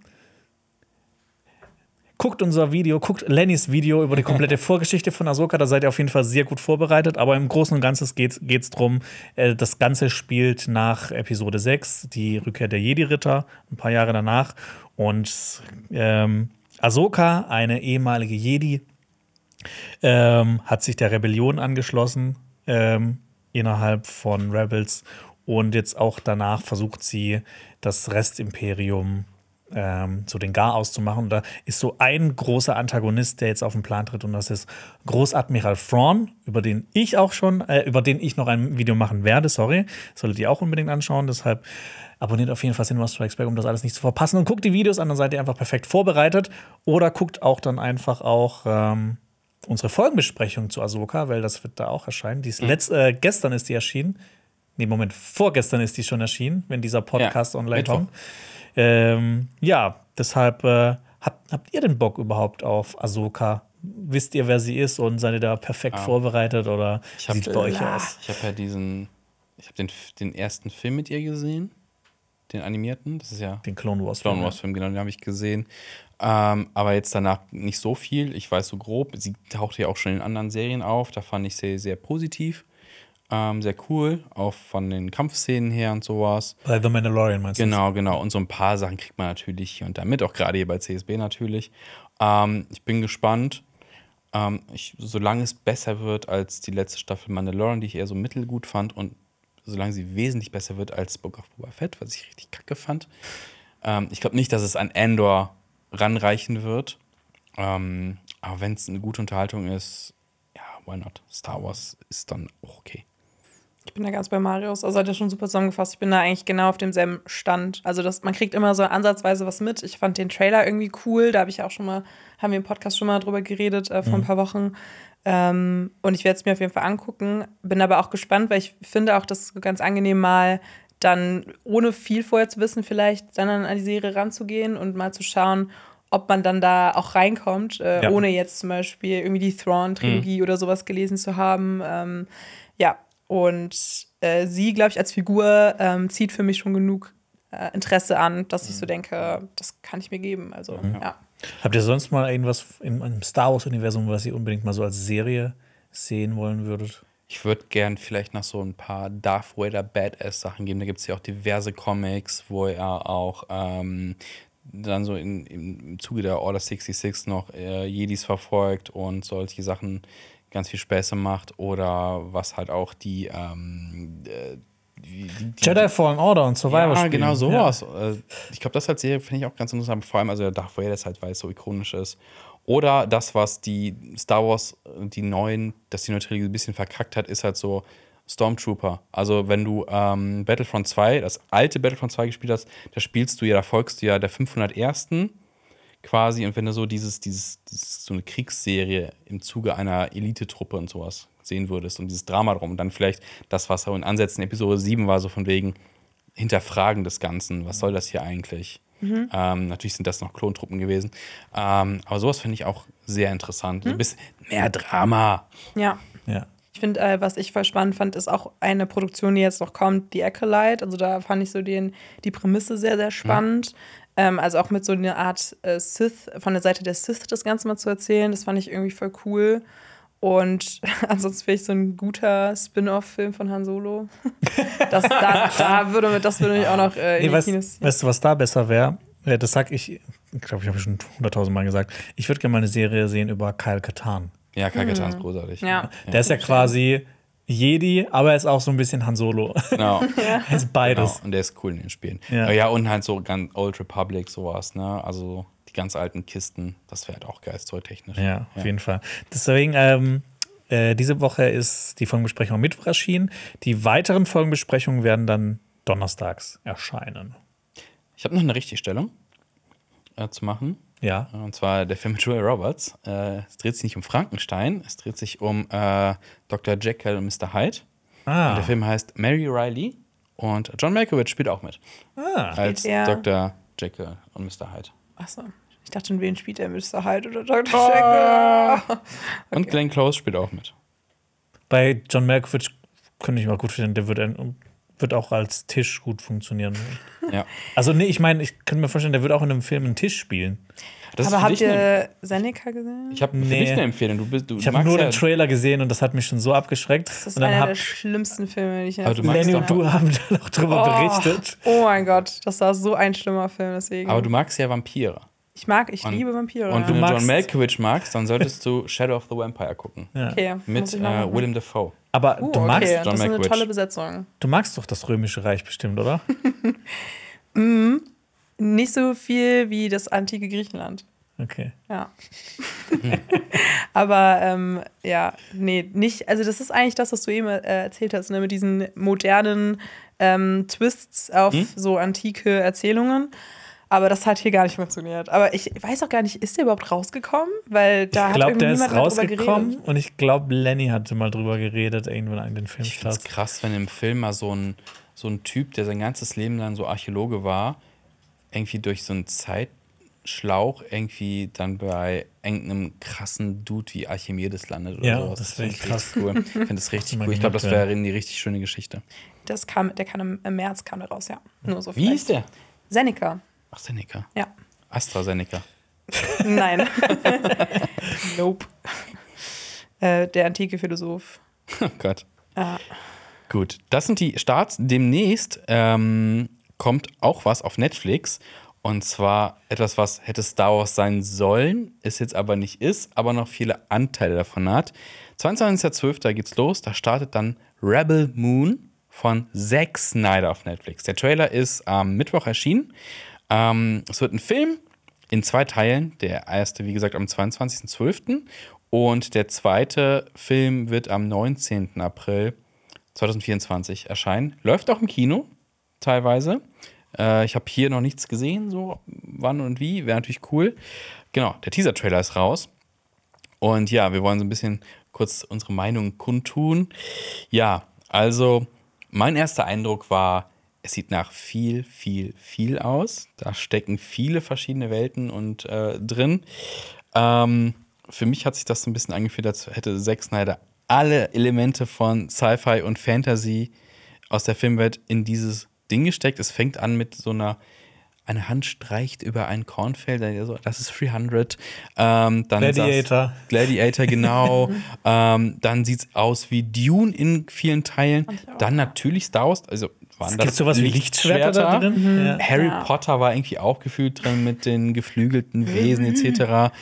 Guckt unser Video, guckt Lennys Video über die komplette [LAUGHS] Vorgeschichte von Ahsoka. Da seid ihr auf jeden Fall sehr gut vorbereitet. Aber im Großen und Ganzen geht es darum, äh, das Ganze spielt nach Episode 6, die Rückkehr der Jedi-Ritter, ein paar Jahre danach. Und ähm, Ahsoka, eine ehemalige Jedi, ähm, hat sich der Rebellion angeschlossen ähm, innerhalb von Rebels. Und jetzt auch danach versucht sie, das Restimperium ähm, so den Gar auszumachen. Und da ist so ein großer Antagonist, der jetzt auf den Plan tritt, und das ist Großadmiral Thrawn, über den ich auch schon, äh, über den ich noch ein Video machen werde. Sorry, solltet ihr auch unbedingt anschauen. Deshalb abonniert auf jeden Fall Cinema Strikes Back, um das alles nicht zu verpassen. Und guckt die Videos an, dann seid ihr einfach perfekt vorbereitet. Oder guckt auch dann einfach auch ähm, unsere Folgenbesprechung zu Ahsoka, weil das wird da auch erscheinen. Die ist letzt, äh, gestern ist die erschienen. Nee, Moment, vorgestern ist die schon erschienen, wenn dieser Podcast Ja, online Mittwoch. kommt. Ähm, ja, deshalb äh, habt, habt ihr denn Bock überhaupt auf Ahsoka? Wisst ihr, wer sie ist und seid ihr da perfekt vorbereitet oder Ich hab- sieht's bei euch aus? Ich habe ja diesen, ich habe den, den ersten Film mit ihr gesehen, den animierten. Das ist ja Den Clone Wars. Clone Wars Film, genau, den habe ich gesehen. Ähm, aber jetzt danach nicht so viel. Ich weiß so grob. Sie tauchte ja auch schon in anderen Serien auf. Da fand ich sie sehr positiv. Ähm, sehr cool. Auch von den Kampfszenen her und sowas. Bei The Mandalorian meinst du? Genau, genau. Und so ein paar Sachen kriegt man natürlich hier und da mit, auch gerade hier bei CSB natürlich. Ähm, ich bin gespannt. Ähm, ich, solange es besser wird als die letzte Staffel Mandalorian, die ich eher so mittelgut fand, und solange sie wesentlich besser wird als Book of Boba Fett, was ich richtig kacke fand. Ähm, ich glaube nicht, dass es an Endor ranreichen wird. Ähm, aber wenn es eine gute Unterhaltung ist, ja, why not? Star Wars ist dann auch okay. Ich bin da ganz bei Marius. Also hat er schon super zusammengefasst. Ich bin da eigentlich genau auf demselben Stand. Also das, man kriegt immer so ansatzweise was mit. Ich fand den Trailer irgendwie cool. Da habe ich auch schon mal, haben wir im Podcast schon mal drüber geredet äh, vor ein paar Wochen. Ähm, und ich werde es mir auf jeden Fall angucken. Bin aber auch gespannt, weil ich finde auch, das ganz angenehm mal dann ohne viel vorher zu wissen, vielleicht dann an die Serie ranzugehen und mal zu schauen, ob man dann da auch reinkommt, äh, Ja. ohne jetzt zum Beispiel irgendwie die Thrawn-Trilogie oder sowas gelesen zu haben. Ähm, ja, und äh, sie, glaube ich, als Figur ähm, zieht für mich schon genug äh, Interesse an, dass ich so denke, das kann ich mir geben. Also, ja. Habt ihr sonst mal irgendwas im, im Star Wars-Universum, was ihr unbedingt mal so als Serie sehen wollen würdet? Ich würde gern vielleicht noch so ein paar Darth Vader Badass-Sachen geben. Da gibt es ja auch diverse Comics, wo er auch ähm, dann so in, im Zuge der Order 66 noch äh, Jedis verfolgt und solche Sachen ganz viel Späße macht. Oder was halt auch die, ähm, äh, die, die, die Jedi Fallen Order und Survivor ja, genau sowas. Äh, Ich glaube, das als Serie finde ich auch ganz interessant. Vor allem, also der Darth Vader ist halt, weil es so ikonisch ist. Oder das, was die Star Wars, die neuen, dass die neue Trilogie ein bisschen verkackt hat, ist halt so Stormtrooper. Also, wenn du ähm, Battlefront 2, das alte Battlefront 2 gespielt hast, da spielst du ja, da folgst du ja der 501. quasi. Und wenn du so dieses, dieses, dieses so eine Kriegsserie im Zuge einer Elitetruppe und sowas sehen würdest und dieses Drama drum und dann vielleicht das, was so in Ansätzen Episode 7 war, so von wegen Hinterfragen des Ganzen. Was soll das hier eigentlich? Ähm, natürlich sind das noch Klontruppen gewesen. Ähm, aber sowas finde ich auch sehr interessant. So ein bisschen mehr Drama. ja. Ja. Ich finde, äh, was ich voll spannend fand, ist auch eine Produktion, die jetzt noch kommt, The Acolyte. Also da fand ich so den, die Prämisse sehr, sehr spannend. Ähm, also auch mit so einer Art äh, Sith, von der Seite der Sith das Ganze mal zu erzählen, das fand ich irgendwie voll cool. Und [LAUGHS] ansonsten wäre ich so ein guter Spin-off-Film von Han Solo. [LAUGHS] Das, da, da würde, das würde mich auch noch äh, in Nee, die weißt, Kinos. weißt du, was da besser wäre? Ja, das sag ich, ich glaube, ich habe schon hunderttausend Mal gesagt. Ich würde gerne mal eine Serie sehen über Kyle Katarn. Ja, Kakatan ist großartig. Mhm. Ja. Der ist ja quasi Jedi, aber er ist auch so ein bisschen Han Solo. Genau. [LAUGHS] er ist genau. beides. Und der ist cool in den Spielen. Ja. Ja, ja und halt so ganz Old Republic, sowas, ne? Also die ganz alten Kisten, das wäre halt auch geil, storytechnisch. Ja, auf jeden Fall. Deswegen, ähm, äh, diese Woche ist die Folgenbesprechung am Mittwoch erschienen. Die weiteren Folgenbesprechungen werden dann donnerstags erscheinen. Ich habe noch eine Richtigstellung äh, zu machen. Ja. Und zwar der Film mit Julia Roberts. Äh, es dreht sich nicht um Frankenstein, es dreht sich um äh, Dr. Jekyll und Mr. Hyde. Und Ah, der Film heißt Mary Riley und John Malkovich spielt auch mit. ah. Als er- Dr. Jekyll und Mr. Hyde. Achso. Ich dachte schon, wen spielt er? Mr. Hyde oder Dr. Jekyll? [LAUGHS] Und Glenn Close spielt auch mit. bei John Malkovich könnte ich mal gut finden, der wird, ein, wird auch als Tisch gut funktionieren. [LAUGHS] Ja. Also, nee, ich meine, ich könnte mir vorstellen, der wird auch in einem Film einen Tisch spielen. Das Aber für habt ihr Seneca gesehen? ich habe für Nee. dich eine Empfehlung. Du, bist, du Ich habe nur ja, den Trailer gesehen und das hat mich schon so abgeschreckt. das ist und dann einer hab der schlimmsten Filme, die ich magst Lenny und du haben dann auch drüber berichtet. Oh mein Gott, das war so ein schlimmer Film, deswegen. Aber du magst ja Vampire. Ich mag, ich Und- liebe Vampire. Und ja. wenn du John Malkovich magst, dann solltest du Shadow of the Vampire gucken. okay, muss Mit äh. Willem Dafoe. Aber Uh, du, magst, okay, John das ist eine Malkovich. tolle Besetzung. du magst doch das Römische Reich bestimmt, oder? [LAUGHS] Nicht so viel wie das antike Griechenland. Okay. Ja. [LAUGHS] [LAUGHS] Aber ähm, ja, nee, nicht. Also, das ist eigentlich das, was du eben äh, erzählt hast, ne, mit diesen modernen ähm, Twists auf Hm? so antike Erzählungen. Aber das hat hier gar nicht funktioniert. Aber ich weiß auch gar nicht, ist der überhaupt rausgekommen? Weil da Ich hat glaube, irgendwie der ist niemand mehr drüber rausgekommen geredet. und ich glaube, Lenny hatte mal drüber geredet, irgendwann in den Ich finde es krass, wenn im Film mal so ein, so ein Typ, der sein ganzes Leben lang so Archäologe war, irgendwie durch so einen Zeitschlauch irgendwie dann bei irgendeinem krassen Dude wie Archimedes landet oder Ja, sowas. das wär find ich krass. cool. [LAUGHS] Ich finde das richtig cool. Ich glaube, das wäre eine richtig schöne Geschichte. Das kam, der kam im, März kam der raus, ja. Nur so Wie hieß der? Seneca. Ach, Seneca. Ja. AstraZeneca. Nein. [LAUGHS] nope. Äh, der antike Philosoph. Oh Gott. Ah. Gut, das sind die Starts. Demnächst ähm, kommt auch was auf Netflix. Und zwar etwas, was hätte Star Wars sein sollen, es jetzt aber nicht ist, aber noch viele Anteile davon hat. 22.12. geht's los. Da startet dann Rebel Moon von Zack Snyder auf Netflix. Der Trailer ist am Mittwoch erschienen. Ähm, es wird ein Film in zwei Teilen. Der erste, wie gesagt, am 22.12. Und der zweite Film wird am 19. April 2024 erscheinen. Läuft auch im Kino, teilweise. Äh, ich habe hier noch nichts gesehen, so wann und wie. Wäre natürlich cool. Genau, der Teaser-Trailer ist raus. Und ja, wir wollen so ein bisschen kurz unsere Meinung kundtun. Ja, also mein erster Eindruck war, es sieht nach viel, viel, viel aus. Da stecken viele verschiedene Welten und äh, drin. Ähm, für mich hat sich das so ein bisschen angefühlt, als hätte Zack Snyder alle Elemente von Sci-Fi und Fantasy aus der Filmwelt in dieses Ding gesteckt. Es fängt an mit so einer eine Hand streicht über ein Kornfeld, das ist 300. Ähm, dann Gladiator. saß- Gladiator, genau. [LAUGHS] ähm, dann sieht es aus wie Dune in vielen Teilen. Dann natürlich Star Wars, also waren Es das sowas wie Lichtschwerter da drin. Ja. Harry Ja. Potter war irgendwie auch gefühlt drin mit den geflügelten Wesen etc.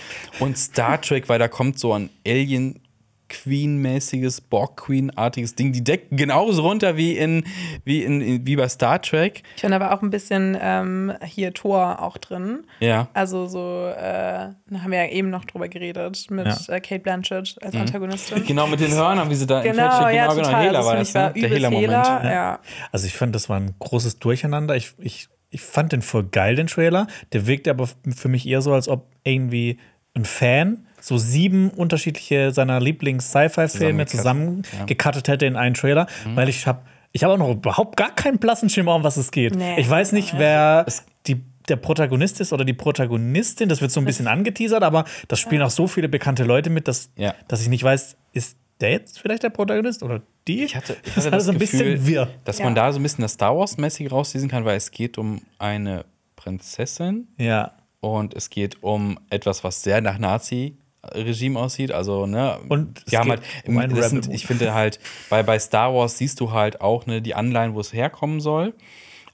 Und Star Trek, weil da kommt so ein Alien Queen-mäßiges, Borg-Queen-artiges Ding. Die decken genauso runter wie in, wie in, in wie bei Star Trek. Ich finde aber auch ein bisschen ähm, hier Thor auch drin. Ja. Also so, äh, da haben wir ja eben noch drüber geredet mit Ja. äh, Kate Blanchett als Antagonistin. Genau, mit den Hörnern, wie sie da Genau, ja, total. Hela also war das ne? war Der Hela-Moment. Hela, ja. Also ich fand, das war ein großes Durcheinander. Ich, ich, ich fand den voll geil, den Trailer. Der wirkte aber für mich eher so, als ob irgendwie ein Fan so sieben unterschiedliche seiner Lieblings-Sci-Fi-Filme Zusammengekattet, zusammengekattet hätte in einen Trailer, weil ich habe ich habe auch noch überhaupt gar keinen blassen Schimmer, um was es geht. Nee. Ich weiß nicht, wer die, der Protagonist ist oder die Protagonistin. Das wird so ein bisschen angeteasert, aber das spielen auch so viele bekannte Leute mit, dass, Ja. dass ich nicht weiß, ist der jetzt vielleicht der Protagonist oder die? Ich hatte, ich das hatte ist das alles ein Gefühl, bisschen wirr. dass Ja. man da so ein bisschen das Star Wars-mäßige rauslesen kann, weil es geht um eine Prinzessin Ja. und es geht um etwas, was sehr nach Nazi Regime aussieht. Also, ne, Und es die haben halt, um sind, ich finde halt, bei, bei Star Wars siehst du halt auch ne, die Anleihen, wo es herkommen soll.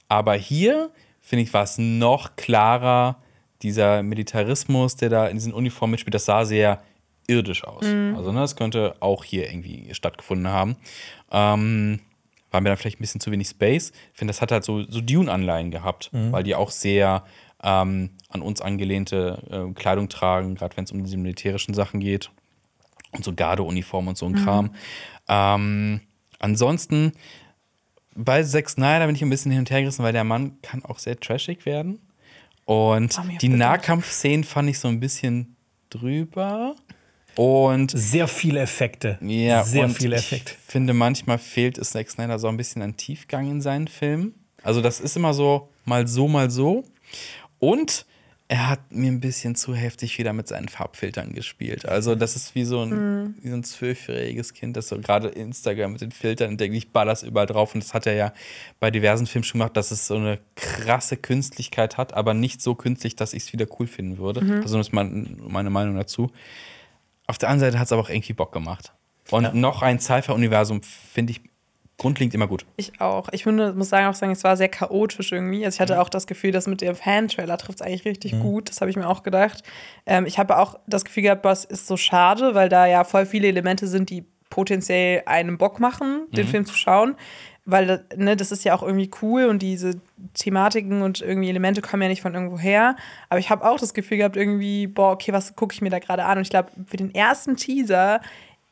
Aber hier, finde ich, war es noch klarer, dieser Militarismus, der da in diesen Uniformen mitspielt, das sah sehr irdisch aus. Also, ne, das könnte auch hier irgendwie stattgefunden haben. Ähm, war mir dann vielleicht ein bisschen zu wenig Space. Ich finde, das hat halt so, so Dune-Anleihen gehabt, weil die auch sehr ähm, an uns angelehnte äh, Kleidung tragen, gerade wenn es um diese militärischen Sachen geht. Und so Gardeuniformen und so ein Kram. Ähm, ansonsten, bei Zack Snyder bin ich ein bisschen hin und her gerissen, weil der Mann kann auch sehr trashig werden. Und of die. Nahkampfszenen fand ich so ein bisschen drüber. Und Sehr viele Effekte. ja, Sehr und viele ich Effekte. finde, manchmal fehlt es Zack Snyder so ein bisschen an Tiefgang in seinen Filmen. Also, das ist immer so, mal so, mal so. Und er hat mir ein bisschen zu heftig wieder mit seinen Farbfiltern gespielt. Also, das ist wie so ein, wie so ein zwölfjähriges Kind, das so gerade Instagram mit den Filtern denkt, ich baller's überall drauf. Und das hat er ja bei diversen Filmen schon gemacht, dass es so eine krasse Künstlichkeit hat, aber nicht so künstlich, dass ich es wieder cool finden würde. Also, das ist mein, meine Meinung dazu. Auf der anderen Seite hat es aber auch irgendwie Bock gemacht. Und noch ein Sci-Fi-Universum finde ich grundlegend immer gut. Ich auch. Ich finde, muss sagen, auch sagen, es war sehr chaotisch irgendwie. Also ich hatte auch das Gefühl, dass mit dem Fan-Trailer trifft es eigentlich richtig gut. Das habe ich mir auch gedacht. Ähm, ich habe auch das Gefühl gehabt, das ist so schade, weil da ja voll viele Elemente sind, die potenziell einem Bock machen, den Film zu schauen. Weil ne, das ist ja auch irgendwie cool und diese Thematiken und irgendwie Elemente kommen ja nicht von irgendwo her. Aber ich habe auch das Gefühl gehabt, irgendwie, boah, okay, was gucke ich mir da gerade an? Und ich glaube, für den ersten Teaser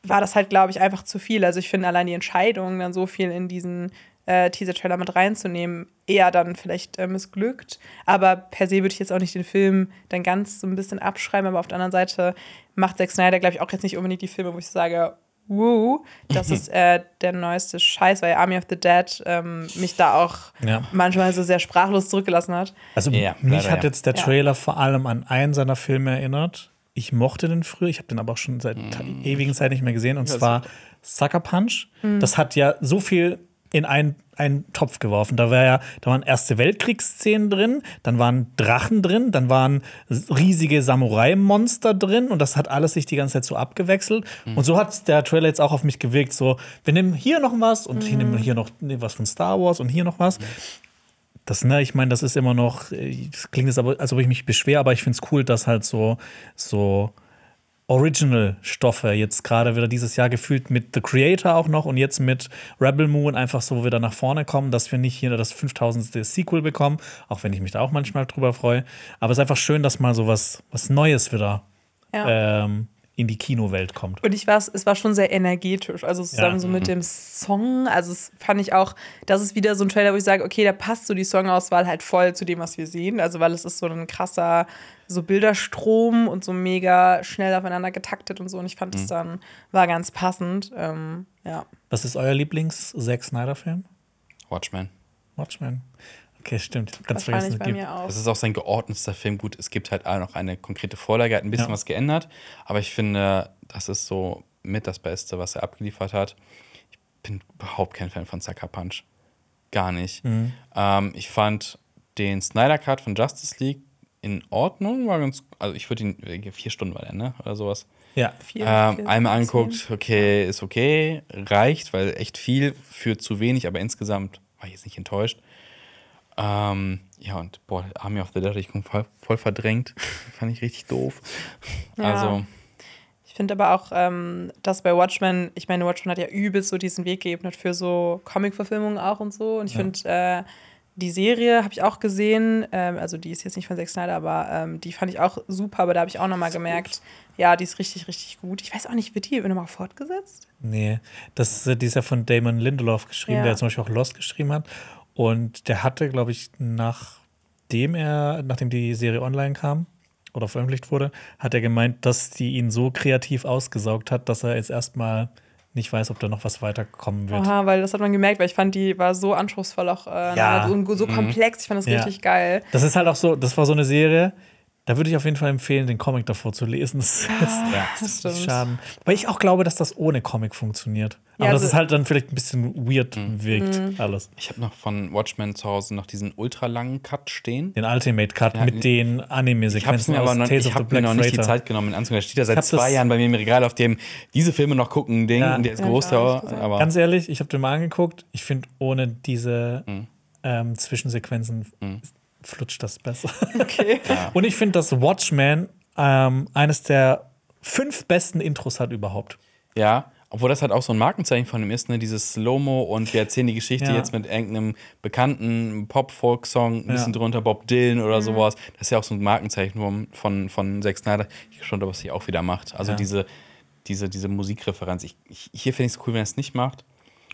war das halt, glaube ich, einfach zu viel. Also ich finde allein die Entscheidung, dann so viel in diesen äh, Teaser-Trailer mit reinzunehmen, eher dann vielleicht äh, missglückt. Aber per se würde ich jetzt auch nicht den Film dann ganz so ein bisschen abschreiben. Aber auf der anderen Seite macht Zack Snyder, glaube ich, auch jetzt nicht unbedingt die Filme, wo ich sage, Woo, das [LAUGHS] ist äh, der neueste Scheiß, weil Army of the Dead ähm, mich da auch Ja. manchmal so sehr sprachlos zurückgelassen hat. Also Ja, mich leider, hat ja. jetzt der Ja. Trailer vor allem an einen seiner Filme erinnert. Ich mochte den früher, ich habe den aber auch schon seit ta- ewigen Zeit nicht mehr gesehen, und zwar Sucker Punch. Das hat ja so viel in einen, einen Topf geworfen. Da war ja, da waren Erste Weltkriegsszenen drin, dann waren Drachen drin, dann waren riesige Samurai-Monster drin und das hat alles sich die ganze Zeit so abgewechselt. Und so hat der Trailer jetzt auch auf mich gewirkt. So, wir nehmen hier noch was und hier nehmen wir hier noch was von Star Wars und hier noch was. Das, ne, ich meine, das ist immer noch, äh, das klingt jetzt aber, als ob ich mich beschwere, aber ich finde es cool, dass halt so, so Original-Stoffe jetzt gerade wieder dieses Jahr gefühlt mit The Creator auch noch und jetzt mit Rebel Moon einfach so wieder nach vorne kommen, dass wir nicht hier das 5000. Sequel bekommen, auch wenn ich mich da auch manchmal drüber freue. Aber es ist einfach schön, dass mal so was, was Neues wieder Ja. ähm, in die Kinowelt kommt. Und ich war, es war schon sehr energetisch. Also zusammen Ja. so mit dem Song. Also es fand ich auch, das ist wieder so ein Trailer, wo ich sage, okay, da passt so die Songauswahl halt voll zu dem, was wir sehen. Also weil es ist so ein krasser so Bilderstrom und so mega schnell aufeinander getaktet und so. Und ich fand es dann, war ganz passend. Ähm, ja. Was ist euer Lieblings-Zack Snyder-Film? Watchmen. Watchmen. Okay, stimmt. Ganz vergessen. bei mir auch. Das ist auch sein geordnetster Film. Gut, es gibt halt auch noch eine konkrete Vorlage, er hat ein bisschen Ja. was geändert, aber ich finde, das ist so mit das Beste, was er abgeliefert hat. Ich bin überhaupt kein Fan von Sucker Punch. Gar nicht. Mhm. Ähm, ich fand den Snyder Cut von Justice League in Ordnung, war ganz, also ich würde ihn, vier Stunden war der, ne? Oder sowas. Ja, Vier, Ähm, vier, einmal anguckt, okay, ist okay, reicht, weil echt viel für zu wenig, aber insgesamt war ich jetzt nicht enttäuscht. Ähm, ja, und boah, Army of the Dead, ich bin voll, voll verdrängt. Fand ich richtig doof. Ja. Also, Ich finde aber auch, ähm, dass bei Watchmen, ich meine, Watchmen hat ja übelst so diesen Weg geebnet für so Comic-Verfilmungen auch und so. Und ich finde, äh, die Serie habe ich auch gesehen, ähm, also die ist jetzt nicht von Zack Snyder, aber ähm, die fand ich auch super, aber da habe ich auch nochmal gemerkt, ja, die ist richtig, richtig gut. Ich weiß auch nicht, wird die nochmal fortgesetzt? Nee, das ist, die ist ja von Damon Lindelof geschrieben, Ja. der zum Beispiel auch Lost geschrieben hat. Und der hatte, glaube ich, nachdem er, nachdem die Serie online kam oder veröffentlicht wurde, hat er gemeint, dass die ihn so kreativ ausgesaugt hat, dass er jetzt erstmal nicht weiß, ob da noch was weiterkommen wird. Aha, weil das hat man gemerkt, weil ich fand, die war so anspruchsvoll auch äh, Ja. so, so komplex. Ich fand das Ja. richtig geil. Das ist halt auch so, das war so eine Serie, Da würde ich auf jeden Fall empfehlen, den Comic davor zu lesen. [LAUGHS] Das ist, Ja. Das ist stimmt. Schaden. Weil ich auch glaube, dass das ohne Comic funktioniert. Aber Ja, dass also- es halt dann vielleicht ein bisschen weird Mhm. wirkt, alles. Ich habe noch von Watchmen zu Hause noch diesen ultralangen Cut stehen. Den Ultimate Cut Ja, mit den Ich habe Anime-Sequenzen mir aber noch, ich hab mir noch nicht die. Zeit genommen, ihn anzugucken. Der steht ja Ich seit zwei das- Jahren bei mir im Regal, auf dem diese Filme noch gucken, Ding. Ja. Und der ist Ja, groß, aber, Ganz ehrlich, ich habe den mal angeguckt. Ich finde, ohne diese Mhm. ähm, Zwischensequenzen flutscht das besser. [LAUGHS] Okay. Und ich finde, dass Watchmen ähm, eines der fünf besten Intros hat überhaupt. ja. Obwohl das halt auch so ein Markenzeichen von ihm ist, ne? Dieses Slow-Mo und wir erzählen die Geschichte Ja. jetzt mit irgendeinem bekannten Pop-Folk-Song, ein bisschen Ja. drunter, Bob Dylan oder sowas. Das ist ja auch so ein Markenzeichen von, von, von Zack Snyder. Ich bin gespannt, ob er es auch wieder macht. Also Ja. diese, diese, diese Musikreferenz. Ich, ich, hier finde ich es cool, wenn er es nicht macht,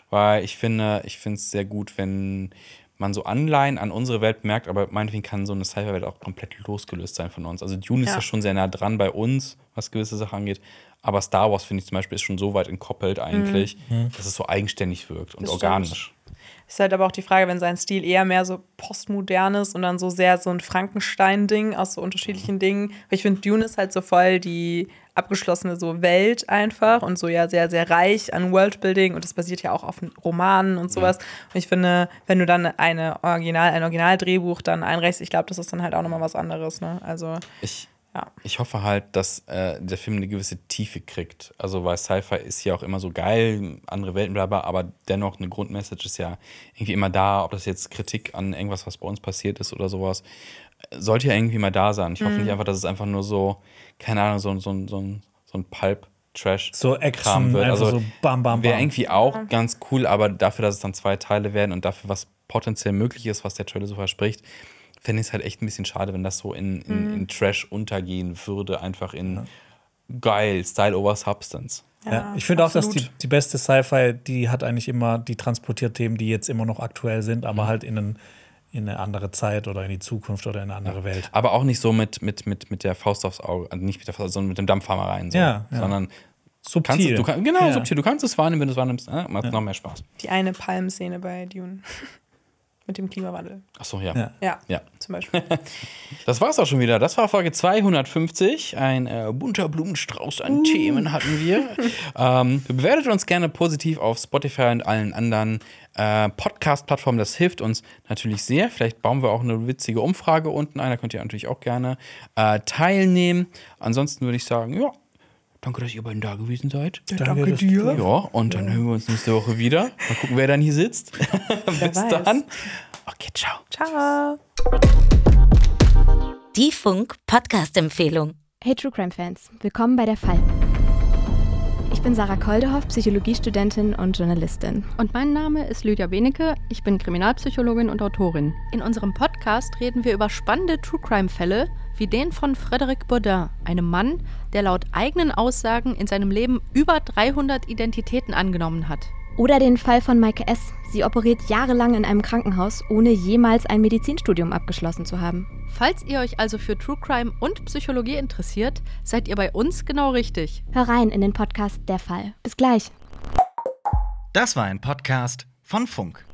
weil ich finde, ich finde es sehr gut, wenn man so Anleihen an unsere Welt merkt, aber meinetwegen kann so eine Sci-Fi-Welt auch komplett losgelöst sein von uns. Also Dune ist Ja. ja schon sehr nah dran bei uns, was gewisse Sachen angeht. Aber Star Wars, finde ich zum Beispiel, ist schon so weit entkoppelt eigentlich, dass es so eigenständig wirkt und Das organisch. Ist halt aber auch die Frage, wenn sein Stil eher mehr so postmodern ist und dann so sehr so ein Frankenstein-Ding aus so unterschiedlichen Dingen. Weil ich finde, Dune ist halt so voll die abgeschlossene so Welt einfach und so ja sehr, sehr reich an Worldbuilding und das basiert ja auch auf Romanen und sowas. Und ich finde, wenn du dann eine Original, ein Originaldrehbuch dann einreichst, ich glaube, das ist dann halt auch nochmal was anderes. Ne? Also, Ich, ja. ich hoffe halt, dass äh, der Film eine gewisse Tiefe kriegt. Also, weil Sci-Fi ist ja auch immer so geil, andere Welten, bla, bla, aber dennoch eine Grundmessage ist ja irgendwie immer da, ob das jetzt Kritik an irgendwas, was bei uns passiert ist oder sowas, sollte ja irgendwie mal da sein. Ich hoffe nicht einfach, dass es einfach nur so, keine Ahnung, so, so, so, ein- so ein Pulp-Trash. So Action, einfach so bam, bam, Wäre bam. irgendwie auch ganz cool, aber dafür, dass es dann zwei Teile werden und dafür, was potenziell möglich ist, was der Trailer so verspricht, fände ich es halt echt ein bisschen schade, wenn das so in, in, in Trash untergehen würde, einfach in geil, Style over Substance. Ja, ich finde auch, dass die, die beste Sci-Fi, die hat eigentlich immer, die transportiert Themen, die jetzt immer noch aktuell sind, aber halt in, einen, in eine andere Zeit oder in die Zukunft oder in eine andere Welt. Aber auch nicht so mit, mit, mit, mit der Faust aufs Auge, also nicht mit der Faust, sondern mit dem Dampfhammer rein. So. Ja, ja. Sondern Subtil. kannst du, du kann, genau, Ja. subtil. Du kannst es wahrnehmen, wenn du es wahrnimmst, äh, macht noch mehr Spaß. die eine Palmszene bei Dune. Mit dem Klimawandel. Achso, ja. Ja. Ja, Ja. zum Beispiel. [LAUGHS] Das war's auch schon wieder. Das war Folge 250. Ein äh, bunter Blumenstrauß an Themen hatten wir. [LAUGHS] ähm, bewertet uns gerne positiv auf Spotify und allen anderen äh, Podcast-Plattformen. Das hilft uns natürlich sehr. Vielleicht bauen wir auch eine witzige Umfrage unten ein. Da könnt ihr natürlich auch gerne äh, teilnehmen. Ansonsten würde ich sagen, ja, danke, dass ihr beiden da gewesen seid. Danke dass du- Ja, und dann hören wir uns nächste Woche wieder. Mal gucken, wer dann hier sitzt. [LAUGHS] [LAUGHS] Bis weiß. dann. Okay, ciao. Ciao. Die Funk Podcast Empfehlung. Hey True Crime Fans, willkommen bei der Fall. Ich bin Sarah Koldehoff, Psychologiestudentin und Journalistin. Und mein Name ist Lydia Benecke. Ich bin Kriminalpsychologin und Autorin. In unserem Podcast reden wir über spannende True Crime-Fälle, wie den von Frédéric Baudin, einem Mann, der laut eigenen Aussagen in seinem Leben über 300 Identitäten angenommen hat. Oder den Fall von Maike S. Sie operiert jahrelang in einem Krankenhaus, ohne jemals ein Medizinstudium abgeschlossen zu haben. Falls ihr euch also für True Crime und Psychologie interessiert, seid ihr bei uns genau richtig. Hör rein in den Podcast Der Fall. Bis gleich. Das war ein Podcast von Funk.